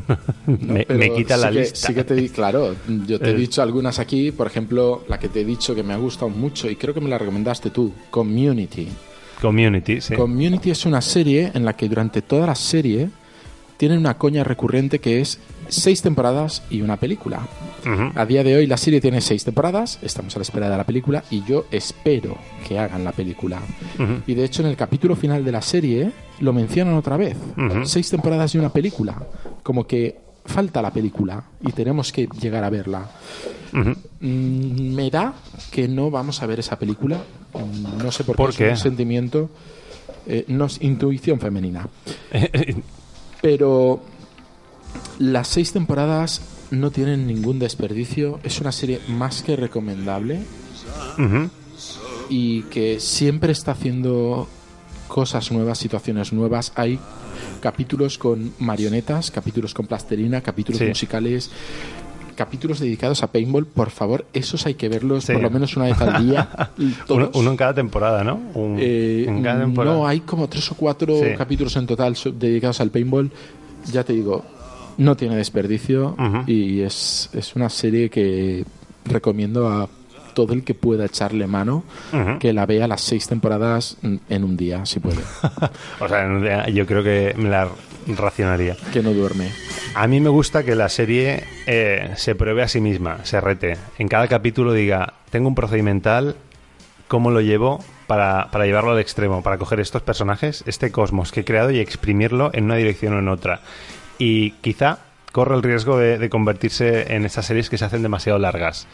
(laughs) me, quita sí la que- lista. Sí que te di, claro, yo te he Eh. dicho algunas aquí, por ejemplo, la que te he dicho que me ha gustado mucho y creo que me la recomendaste tú, Community. Community, sí. Community es una serie en la que durante toda la serie tienen una coña recurrente que es seis temporadas y una película. Ujú. A día de hoy la serie tiene seis temporadas, estamos a la espera de la película y yo espero que hagan la película. Ujú. Y de hecho en el capítulo final de la serie lo mencionan otra vez. Ujú. Seis temporadas y una película. Como que falta la película y tenemos que llegar a verla. Ujú. Mm, me da que no vamos a ver esa película. Mm, No sé por qué. ¿Por es qué? un sentimiento. eh, no es intuición femenina. (laughs) Pero las seis temporadas no tienen ningún desperdicio. Es una serie más que recomendable y que siempre está haciendo cosas nuevas, situaciones nuevas. Hay capítulos con marionetas, capítulos con plastelina, capítulos Sí. musicales, capítulos dedicados a paintball. Por favor, esos hay que verlos Sí. por lo menos una vez al día. (laughs) Uno, todos. uno en cada temporada, ¿no? Un- Eh, en cada temporada. no, hay como tres o cuatro Sí. capítulos en total dedicados al paintball. Ya te digo, no tiene desperdicio y es, es una serie que recomiendo a todo el que pueda echarle mano que la vea las seis temporadas en un día, si puede. (laughs) O sea, en un día yo creo que me la racionaría. que no duerme. A mí me gusta que la serie eh, se pruebe a sí misma, se rete. En cada capítulo diga, tengo un procedimental, ¿cómo lo llevo para, para llevarlo al extremo? Para coger estos personajes, este cosmos que he creado y exprimirlo en una dirección o en otra. Y quizá corre el riesgo de, de convertirse en estas series que se hacen demasiado largas.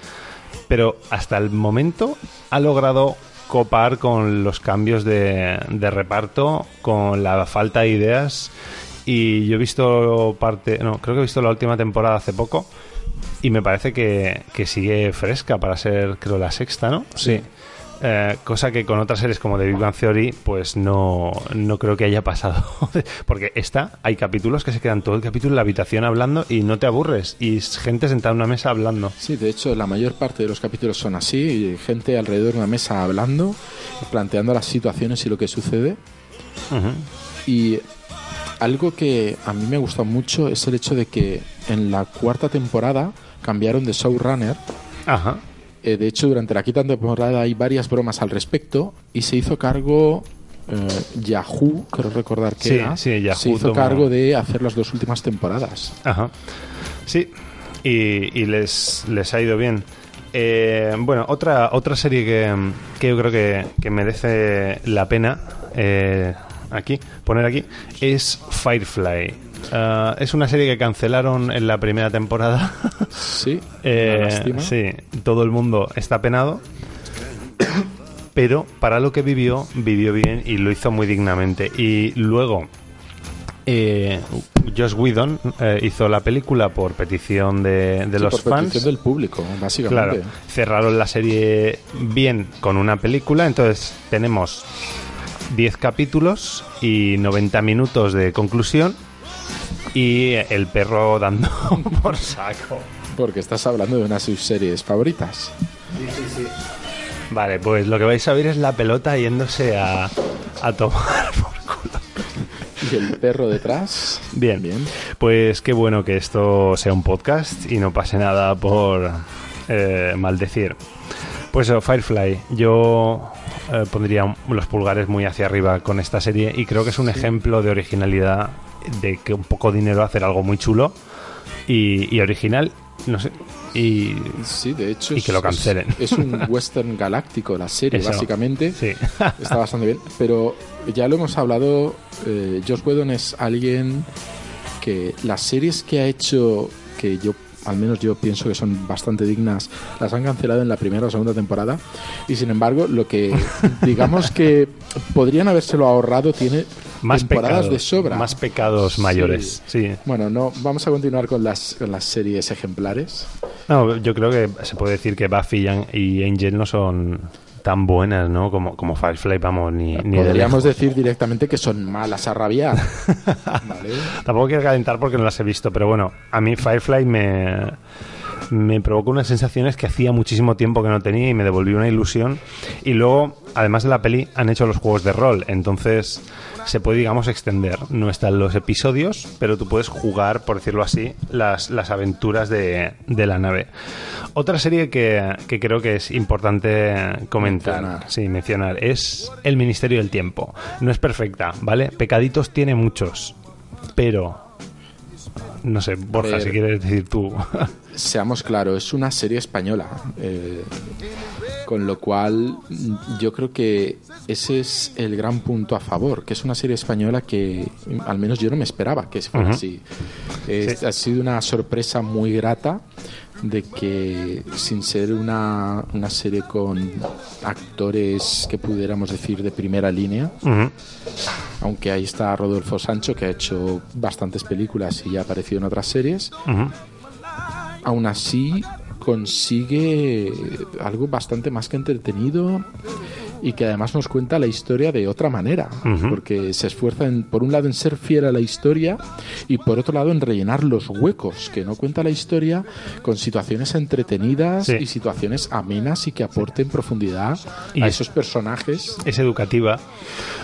Pero hasta el momento ha logrado copar con los cambios de, reparto, con la falta de ideas. Y yo he visto parte, no, creo que he visto la última temporada hace poco. Y me parece que, que sigue fresca para ser, creo, la sexta, ¿no? Sí. Eh, cosa que con otras series como The Big Bang Theory, pues no, no creo que haya pasado. (laughs) Porque esta, hay capítulos que se quedan todo el capítulo en la habitación hablando y no te aburres. Y gente sentada en una mesa hablando. Sí, de hecho, la mayor parte de los capítulos son así, gente alrededor de una mesa hablando, planteando las situaciones y lo que sucede. Y algo que a mí me gusta mucho es el hecho de que en la cuarta temporada cambiaron de showrunner. Ajá. Eh, de hecho, durante la quinta temporada hay varias bromas al respecto y se hizo cargo eh, Yahoo, creo recordar que Sí, era, sí, Yahoo se hizo tomó- cargo de hacer las dos últimas temporadas. Ajá. Sí, y, y les, les ha ido bien. Eh, bueno, otra, otra serie que, que yo creo que, que merece la pena eh, aquí, poner aquí, es Firefly. Ah, es una serie que cancelaron en la primera temporada. Sí, (laughs) Eh, sí, todo el mundo está penado. Pero para lo que vivió, vivió bien y lo hizo muy dignamente. Y luego, eh, Josh Whedon eh, hizo la película por petición de, de Sí, los por fans. petición del público, básicamente. Claro, cerraron la serie bien con una película, entonces tenemos 10 capítulos y 90 minutos de conclusión y el perro dando (laughs) por saco. Porque estás hablando de una de sus series favoritas. Vale, pues lo que vais a ver es la pelota yéndose a, a tomar (laughs) por culo. Y el perro detrás. Bien. Bien. Pues qué bueno que esto sea un podcast y no pase nada por eh, maldecir. Pues eso, Firefly, yo eh, pondría los pulgares muy hacia arriba con esta serie y creo que es un ejemplo de originalidad, de que un poco dinero hacer algo muy chulo y, y original, no sé, y Sí, de hecho. Y es- que lo cancelen. Es, es un (laughs) western galáctico la serie, Eso. básicamente. sí. (laughs) Está bastante bien. Pero ya lo hemos hablado. Eh, Josh Whedon es alguien que las series que ha hecho, que yo al menos yo pienso que son bastante dignas, las han cancelado en la primera o segunda temporada. Y sin embargo, lo que (laughs) digamos que podrían habérselo ahorrado tiene más temporadas pecados, de sobra. más pecados mayores, sí. Bueno, no, vamos a continuar con las, con las series ejemplares. No, yo creo que se puede decir que Buffy y An- y Angel no son tan buenas, ¿no? Como, como Firefly, vamos, ni, Podríamos decir directamente que son malas a rabiar. (laughs) ¿Vale? Tampoco quiero calentar porque no las he visto, pero bueno, a mí Firefly me, me provocó unas sensaciones que hacía muchísimo tiempo que no tenía y me devolvió una ilusión. Y luego, además de la peli, han hecho los juegos de rol, entonces se puede, digamos, extender. No están los episodios, pero tú puedes jugar, por decirlo así, las, las aventuras de, de la nave. Otra serie que, que creo que es importante comentar, Mencionar. sí, mencionar, es El Ministerio del Tiempo. No es perfecta, ¿vale? Pecaditos tiene muchos, pero... No sé, Borja, ver. si quieres decir tú. Seamos claros, es una serie española. eh, con lo cual, yo creo que ese es el gran punto a favor, que es una serie española que al menos yo no me esperaba que fuera Ujú. así. Eh, Sí. Ha sido una sorpresa muy grata de que sin ser una, una serie con actores que pudiéramos decir de primera línea, aunque ahí está Rodolfo Sancho que ha hecho bastantes películas y ya ha aparecido en otras series, Ujú. aún así consigue algo bastante más que entretenido y que además nos cuenta la historia de otra manera, Ujú. porque se esfuerza en, por un lado en ser fiel a la historia y por otro lado en rellenar los huecos que no cuenta la historia con situaciones entretenidas Sí. y situaciones amenas y que aporten profundidad Y a es- esos personajes. es educativa.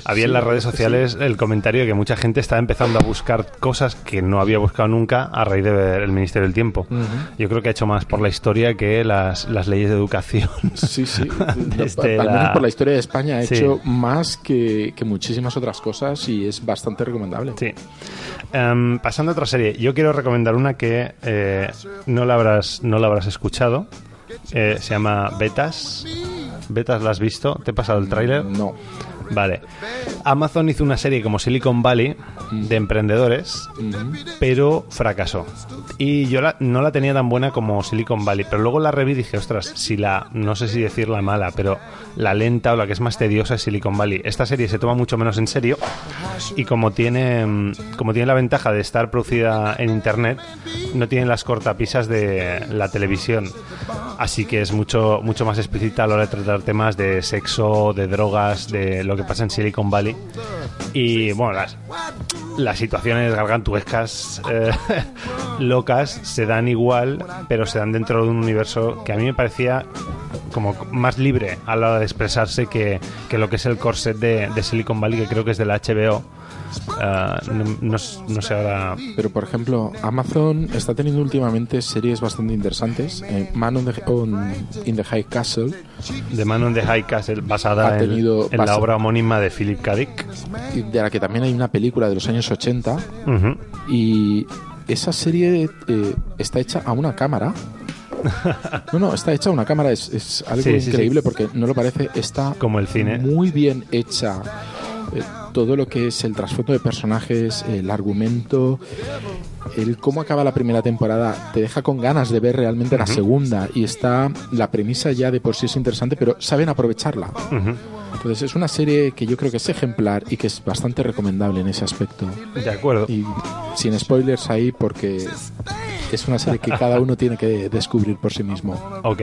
Había Sí, en las la redes sociales el comentario de que mucha gente está empezando a buscar cosas que no había buscado nunca a raíz de ver el Ministerio del Tiempo. Ujú. Yo creo que ha hecho más por la historia que las, las leyes de educación. Sí, sí. (laughs) Desde menos la- por la historia historia de España ha Sí. hecho más que, que muchísimas otras cosas y es bastante recomendable. Sí. Em, pasando a otra serie, yo quiero recomendar una que eh, no, la habrás, no la habrás escuchado. Eh, se llama Betas. ¿Betas la has visto? ¿Te he pasado el tráiler? No. Vale. Amazon hizo una serie como Silicon Valley de emprendedores, pero fracasó. Y yo la- no la tenía tan buena como Silicon Valley, pero luego la reví y dije, ostras, si la, no sé si decirla mala, pero la lenta o la que es más tediosa es Silicon Valley. Esta serie se toma mucho menos en serio y como tiene, mm, como tiene la ventaja de estar producida en Internet, no tiene las cortapisas de la televisión. Así que es mucho, mucho más explícita a la hora de tratar temas de sexo, de drogas, de lo que pasa en Silicon Valley. Y bueno, las, las situaciones gargantuescas, eh, (laughs) locas, se dan igual, pero se dan dentro de un universo que a mí me parecía como más libre a la hora de expresarse que, que lo que es el corset de, de Silicon Valley, que creo que es de la HBO. Ah, no, no sé ahora. Pero, por ejemplo, Amazon está teniendo últimamente series bastante interesantes. Eh, Man on the, on- in the High Castle The Man on the High Castle, basada en, tenido en la obra homónima de Philip K. Dick. de la que también hay una película de los años 80 Ujú. y esa serie eh, está hecha a una cámara. (laughs) No, no, está hecha a una cámara, es, es algo Sí, sí, increíble porque no lo parece, está Como el cine. muy bien hecha. Eh, todo lo que es el trasfondo de personajes, el argumento, el cómo acaba la primera temporada, te deja con ganas de ver realmente la segunda y está la premisa ya de por sí es interesante, pero saben aprovecharla. Entonces es una serie que yo creo que es ejemplar y que es bastante recomendable en ese aspecto. De acuerdo. Y sin spoilers ahí porque es una serie que cada uno tiene que descubrir por sí mismo. Ok,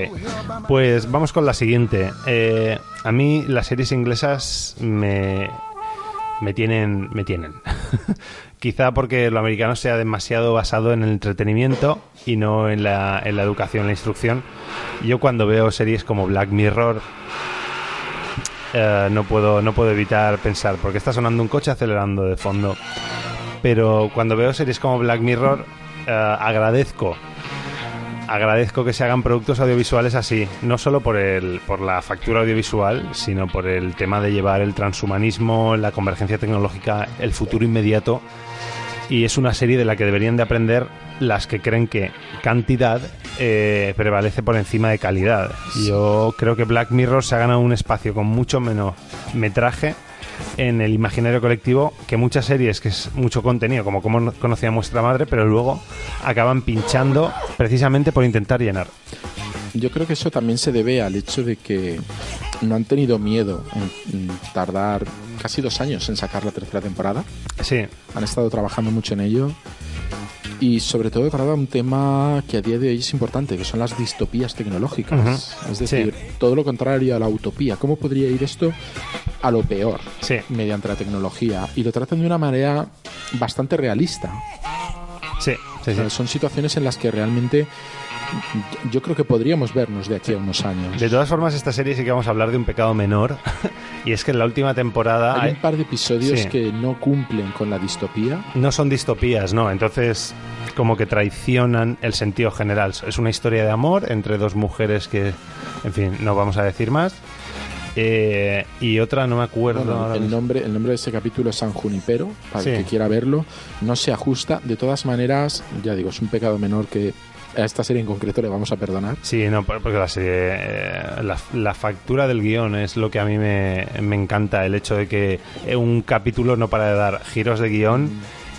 pues vamos con la siguiente. Eh, a mí las series inglesas me, me tienen... Me tienen. (laughs) Quizá porque lo americano sea demasiado basado en el entretenimiento y no en la, en la educación, la instrucción. Yo cuando veo series como Black Mirror eh, no, puedo, no puedo evitar pensar, porque está sonando un coche acelerando de fondo. Pero cuando veo series como Black Mirror, eh, agradezco agradezco que se hagan productos audiovisuales así, no solo por, el, por la factura audiovisual, sino por el tema de llevar el transhumanismo, la convergencia tecnológica, el futuro inmediato. Y es una serie de la que deberían de aprender las que creen que cantidad eh, prevalece por encima de calidad. Yo creo que Black Mirror se ha ganado un espacio con mucho menos metraje en el imaginario colectivo que muchas series, que es mucho contenido, como como conocía vuestra madre, pero luego acaban pinchando precisamente por intentar llenar. Yo creo que eso también se debe al hecho de que no han tenido miedo en, tardar casi dos años en sacar la tercera temporada. Sí, Han estado trabajando mucho en ello. Y sobre todo trata un tema que a día de hoy es importante, que son las distopías tecnológicas. Es decir, todo lo contrario a la utopía. ¿Cómo podría ir esto a lo peor sí, mediante la tecnología? Y lo tratan de una manera bastante realista. sí, sí, son situaciones en las que realmente yo creo que podríamos vernos de aquí a unos años. De todas formas, esta serie sí que vamos a hablar de un pecado menor. (laughs) y es que en la última temporada Hay hay- un par de episodios Sí. que no cumplen con la distopía. no son distopías, ¿no? Entonces, como que traicionan el sentido general. Es una historia de amor entre dos mujeres que, en fin, no vamos a decir más. Eh, y otra, no me acuerdo. El nombre, el nombre de ese capítulo es San Junipero, para Sí. el que quiera verlo. No se ajusta. De todas maneras, ya digo, es un pecado menor que a esta serie en concreto le vamos a perdonar. Sí, no, por- porque la serie, eh, la, la factura del guion es lo que a mí me, me encanta, el hecho de que un capítulo no para de dar giros de guion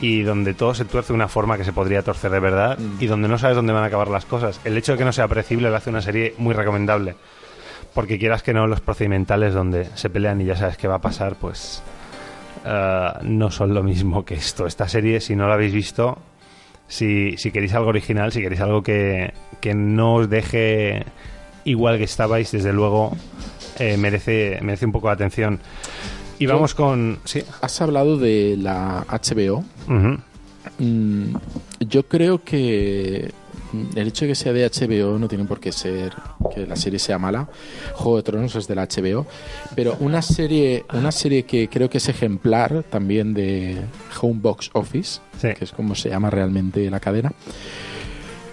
y donde todo se tuerce de una forma que se podría torcer de verdad Mm. y donde no sabes dónde van a acabar las cosas. El hecho de que no sea predecible le hace una serie muy recomendable. Porque quieras que no, los procedimentales donde se pelean y ya sabes qué va a pasar, pues eh, no son lo mismo que esto. Esta serie, si no la habéis visto, si, si queréis algo original, si queréis algo que, que no os deje igual que estabais, desde luego eh, merece, merece un poco de atención. Y vamos con... Sí. Has hablado de la HBO. Mm, yo creo que el hecho de que sea de HBO no tiene por qué ser que la serie sea mala. Juego de Tronos es de la HBO, pero una serie, una serie que creo que es ejemplar también de Home Box Office, Sí. que es como se llama realmente la cadena,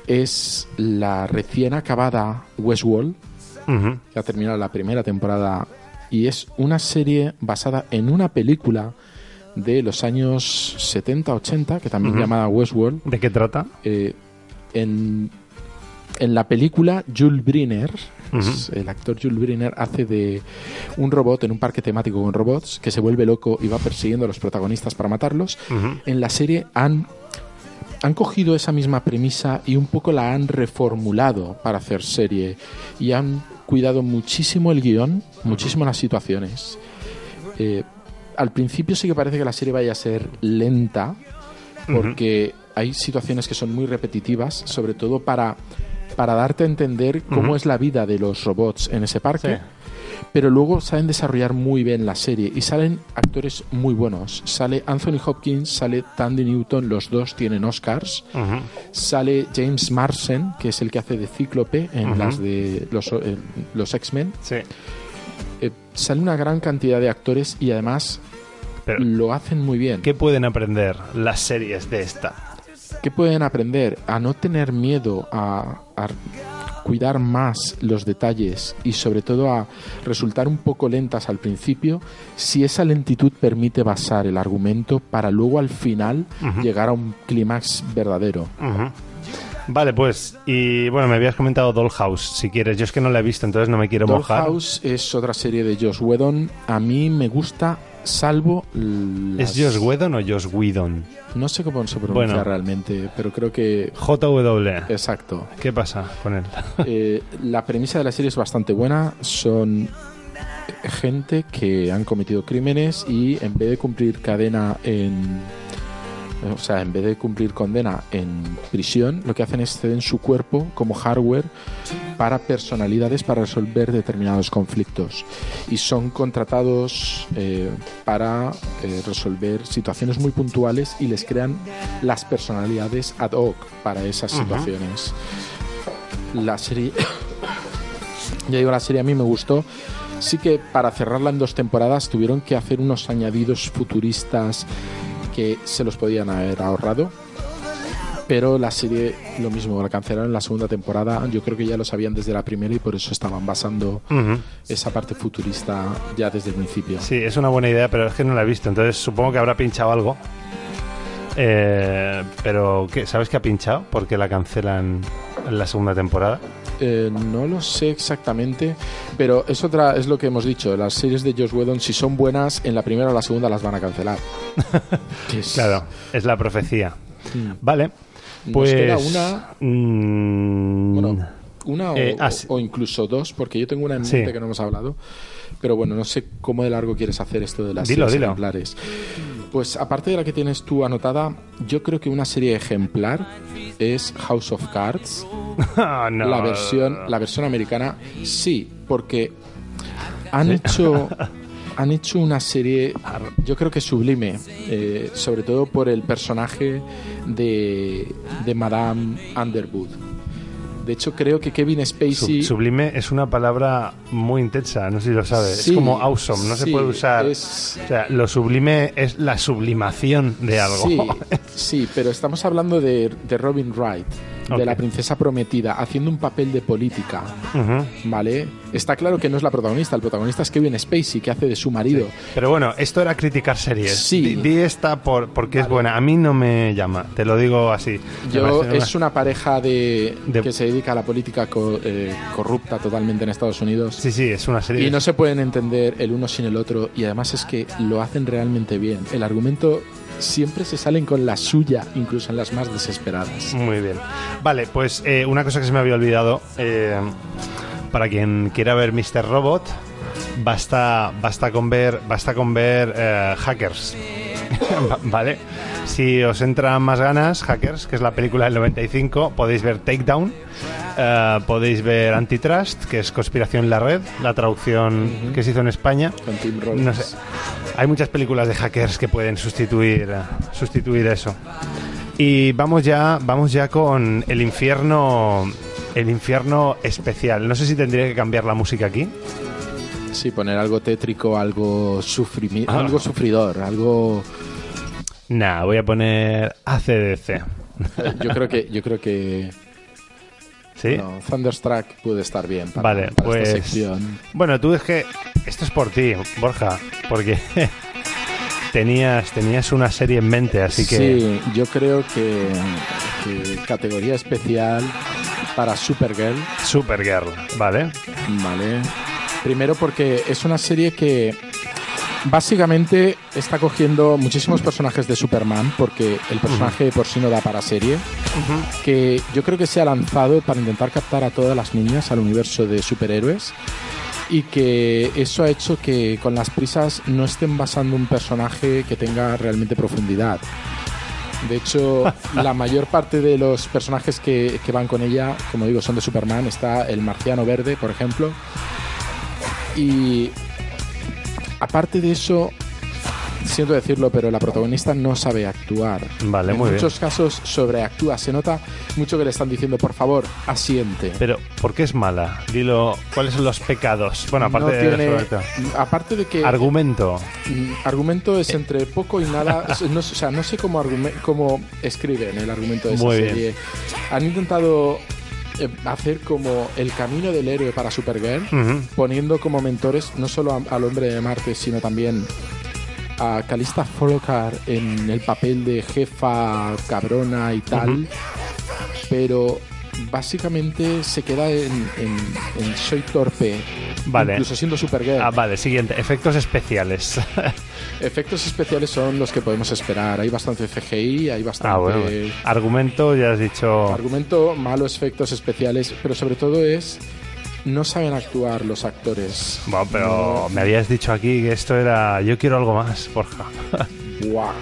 es la recién acabada Westworld, Ujú. que ha terminado la primera temporada y es una serie basada en una película de los años 70-80, que también llamada Westworld. ¿De qué trata? Eh, en, en la película, Jules Briner, el actor Jules Briner, hace de un robot en un parque temático con robots que se vuelve loco y va persiguiendo a los protagonistas para matarlos. En la serie han, han cogido esa misma premisa y un poco la han reformulado para hacer serie y han cuidado muchísimo el guion, muchísimo las situaciones. Eh, al principio sí que parece que la serie vaya a ser lenta porque hay situaciones que son muy repetitivas, sobre todo para, para darte a entender cómo es la vida de los robots en ese parque. Sí. Pero luego saben desarrollar muy bien la serie y salen actores muy buenos. Sale Anthony Hopkins, sale Tandy Newton, los dos tienen Oscars. Sale James Marsden, que es el que hace de Cíclope en las de los, eh, los X-Men. Sí. Eh, sale una gran cantidad de actores y además Pero, lo hacen muy bien. ¿qué pueden aprender las series de esta? ¿Qué pueden aprender? A no tener miedo, a, a cuidar más los detalles y sobre todo a resultar un poco lentas al principio si esa lentitud permite basar el argumento para luego al final llegar a un clímax verdadero. Vale, pues, y bueno, me habías comentado Dollhouse, si quieres. Yo es que no la he visto, entonces no me quiero mojar. Dollhouse es otra serie de Josh Whedon. A mí me gusta, salvo... ¿Es Josh Whedon o Josh Whedon? No sé cómo se pronuncia Bueno. realmente, pero creo que... JW. Exacto. ¿Qué pasa con él? (laughs) Eh, la premisa de la serie es bastante buena. Son gente que han cometido crímenes y en vez de cumplir cadena en. O sea, en vez de cumplir condena en prisión, lo que hacen es ceden su cuerpo como hardware para personalidades para resolver determinados conflictos. Y son contratados eh, para eh, resolver situaciones muy puntuales y les crean las personalidades ad hoc para esas situaciones. La serie. (coughs) ya digo, la serie a mí me gustó. Sí que para cerrarla en dos temporadas tuvieron que hacer unos añadidos futuristas que se los podían haber ahorrado. Pero la serie, lo mismo, la cancelaron en la segunda temporada. Yo creo que ya lo sabían desde la primera y por eso estaban basando esa parte futurista ya desde el principio. Sí, es una buena idea, pero es que no la he visto, entonces supongo que habrá pinchado algo. Eh, pero, ¿qué? ¿sabes que ha pinchado? Porque la cancelan en la segunda temporada. Eh, no lo sé exactamente, pero es otra, es lo que hemos dicho. Las series de Josh Whedon, si son buenas, en la primera o la segunda las van a cancelar. (laughs) Es- Claro, es la profecía. Mm. Vale, Nos pues... queda una, mm, bueno, una o, Eh, o- incluso dos, porque yo tengo una en Sí. mente que no hemos hablado. Pero bueno, no sé cómo de largo quieres hacer esto de las Dilo, series dilo. ejemplares. Pues aparte de la que tienes tú anotada, yo creo que una serie ejemplar es House of Cards. (laughs) Ah, no. La versión, la versión americana, sí, porque han hecho (laughs) han hecho una serie, yo creo que sublime, eh, sobre todo por el personaje de, de Madame Underwood. De hecho, creo que Kevin Spacey sublime es una palabra muy intensa, no sé si lo sabes. Sí, es como awesome, no se sí, puede usar. es- O sea, lo sublime es la sublimación de algo. Sí, (laughs) sí, pero estamos hablando de, de Robin Wright, de la princesa prometida, haciendo un papel de política. ¿Vale? Está claro que no es la protagonista, el protagonista es Kevin Spacey, que hace de su marido. Pero bueno, esto era criticar series. Sí. Di, di esta por, porque es buena. A mí no me llama, te lo digo así. Yo es una pareja de, De- que se dedica a la política co- eh, corrupta totalmente en Estados Unidos. Sí, sí, es una serie. Y no se pueden entender el uno sin el otro. Y además es que lo hacen realmente bien. El argumento siempre se salen con la suya, incluso en las más desesperadas. Muy bien. Vale, pues eh, una cosa que se me había olvidado. eh, para quien quiera ver Mr. Robot, basta, basta con ver, basta con ver eh, Hackers. Va- (laughs) vale. Si os entran más ganas, Hackers, que es la película del 95, podéis ver Takedown. eh, podéis ver Antitrust, que es Conspiración en la Red, la traducción Ujú. que se hizo en España. Con Tim Robbins. No sé. Hay muchas películas de hackers que pueden sustituir, eh, sustituir eso. Y vamos ya, vamos ya con el infierno, el infierno especial. No sé si tendría que cambiar la música aquí. Sí, poner algo tétrico, algo, sufrimi- Ah. algo sufridor, algo... Nah, voy a poner ACDC. Yo creo que... Yo creo que ¿Sí? Thunderstruck puede estar bien para, Vale, para pues- esta sección. Bueno, tú es que esto es por ti, Borja, porque (laughs) tenías, tenías una serie en mente, así que Sí, yo creo que, que categoría especial para Supergirl, Supergirl, ¿vale? ¿vale? Primero porque es una serie que básicamente está cogiendo muchísimos personajes de Superman, porque el personaje por sí no da para serie, que yo creo que se ha lanzado para intentar captar a todas las niñas al universo de superhéroes y que eso ha hecho que con las prisas no estén basando un personaje que tenga realmente profundidad. De hecho, (laughs) la mayor parte de los personajes que, que van con ella, como digo, son de Superman. Está el marciano verde, por ejemplo. Y aparte de eso, siento decirlo, pero la protagonista no sabe actuar. Vale, en muy bien. muchos casos sobreactúa. Se nota mucho que le están diciendo, por favor, asiente. Pero, ¿por qué es mala? Dilo, ¿cuáles son los pecados? Bueno, aparte No de tiene- aparte de que Argumento. Mm, argumento es entre poco y nada. (laughs) no, o sea, no sé cómo, cómo escriben el argumento de esa Muy bien. serie. Han intentado hacer como el camino del héroe para Supergirl, poniendo como mentores no solo a- al hombre de Marte, sino también a Calista Flockhart en el papel de jefa cabrona y tal. Pero básicamente se queda en, en- en soy torpe. Vale. Incluso siendo Supergirl. Ah, vale, siguiente. Efectos especiales. (laughs) Efectos especiales son los que podemos esperar. Hay bastante CGI, hay bastante ah, bueno. Argumento, ya has dicho. argumento, malos efectos especiales, pero sobre todo es no saben actuar los actores. Bueno, pero me habías dicho aquí que esto era. Yo quiero algo más, Borja. (laughs) Buah.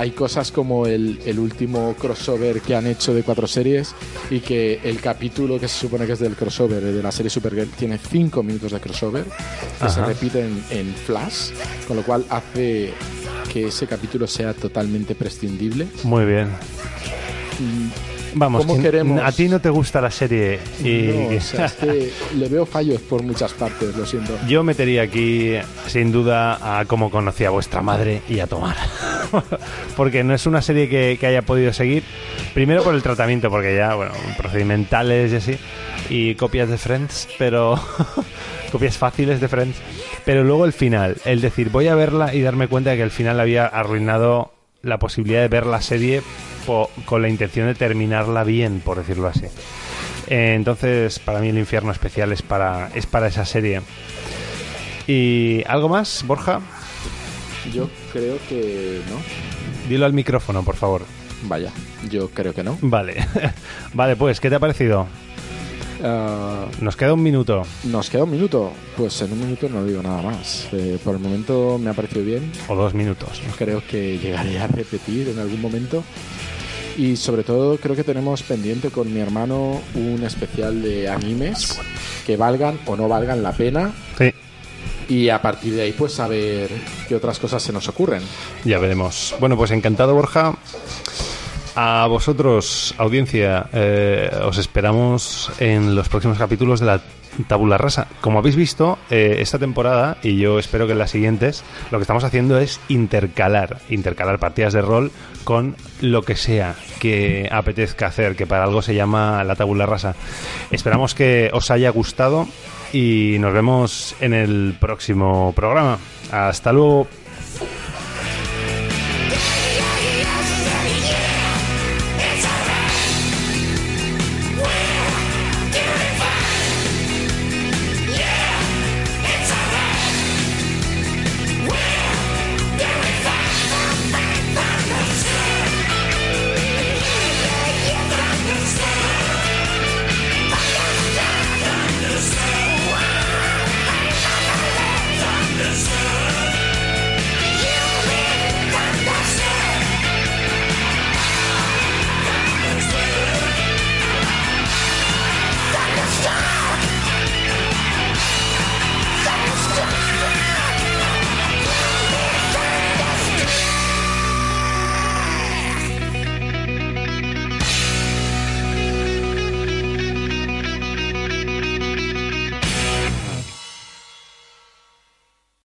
Hay cosas como el, el último crossover que han hecho de cuatro series y que el capítulo que se supone que es del crossover de la serie Supergirl tiene cinco minutos de crossover que se Ajá. repiten en Flash, con lo cual hace que ese capítulo sea totalmente prescindible. Muy bien. Vamos, ¿Cómo que queremos? a ti no te gusta la serie y No, o sea, es que le veo fallos por muchas partes, lo siento. yo metería aquí sin duda a cómo conocí a vuestra madre y a tomar. (laughs) porque no es una serie que, que haya podido seguir. Primero por el tratamiento, porque ya, bueno, procedimentales y así. Y copias de Friends, pero... (laughs) copias fáciles de Friends. Pero luego el final, el decir, voy a verla y darme cuenta de que el final había arruinado la posibilidad de ver la serie po- con la intención de terminarla bien, por decirlo así. Eh, entonces, para mí el infierno especial es para, es para esa serie. ¿Y algo más, Borja? Yo creo que no. Dilo al micrófono, por favor. Vaya, yo creo que no. Vale. (laughs) vale, pues, ¿qué te ha parecido? Ah, Nos queda un minuto. Nos queda un minuto. Pues en un minuto no digo nada más. Eh, por el momento me ha parecido bien. O dos minutos. Creo que llegaré a repetir en algún momento. Y sobre todo creo que tenemos pendiente con mi hermano un especial de animes que valgan o no valgan la pena. Sí, Y a partir de ahí pues saber qué otras cosas se nos ocurren. ya veremos. Bueno, pues encantado, Borja. A vosotros, audiencia, eh, os esperamos en los próximos capítulos de la Tabula Rasa. Como habéis visto, eh, esta temporada, y yo espero que en las siguientes, lo que estamos haciendo es intercalar, intercalar partidas de rol con lo que sea que apetezca hacer, que para algo se llama la Tabula Rasa. Esperamos que os haya gustado y nos vemos en el próximo programa. Hasta luego.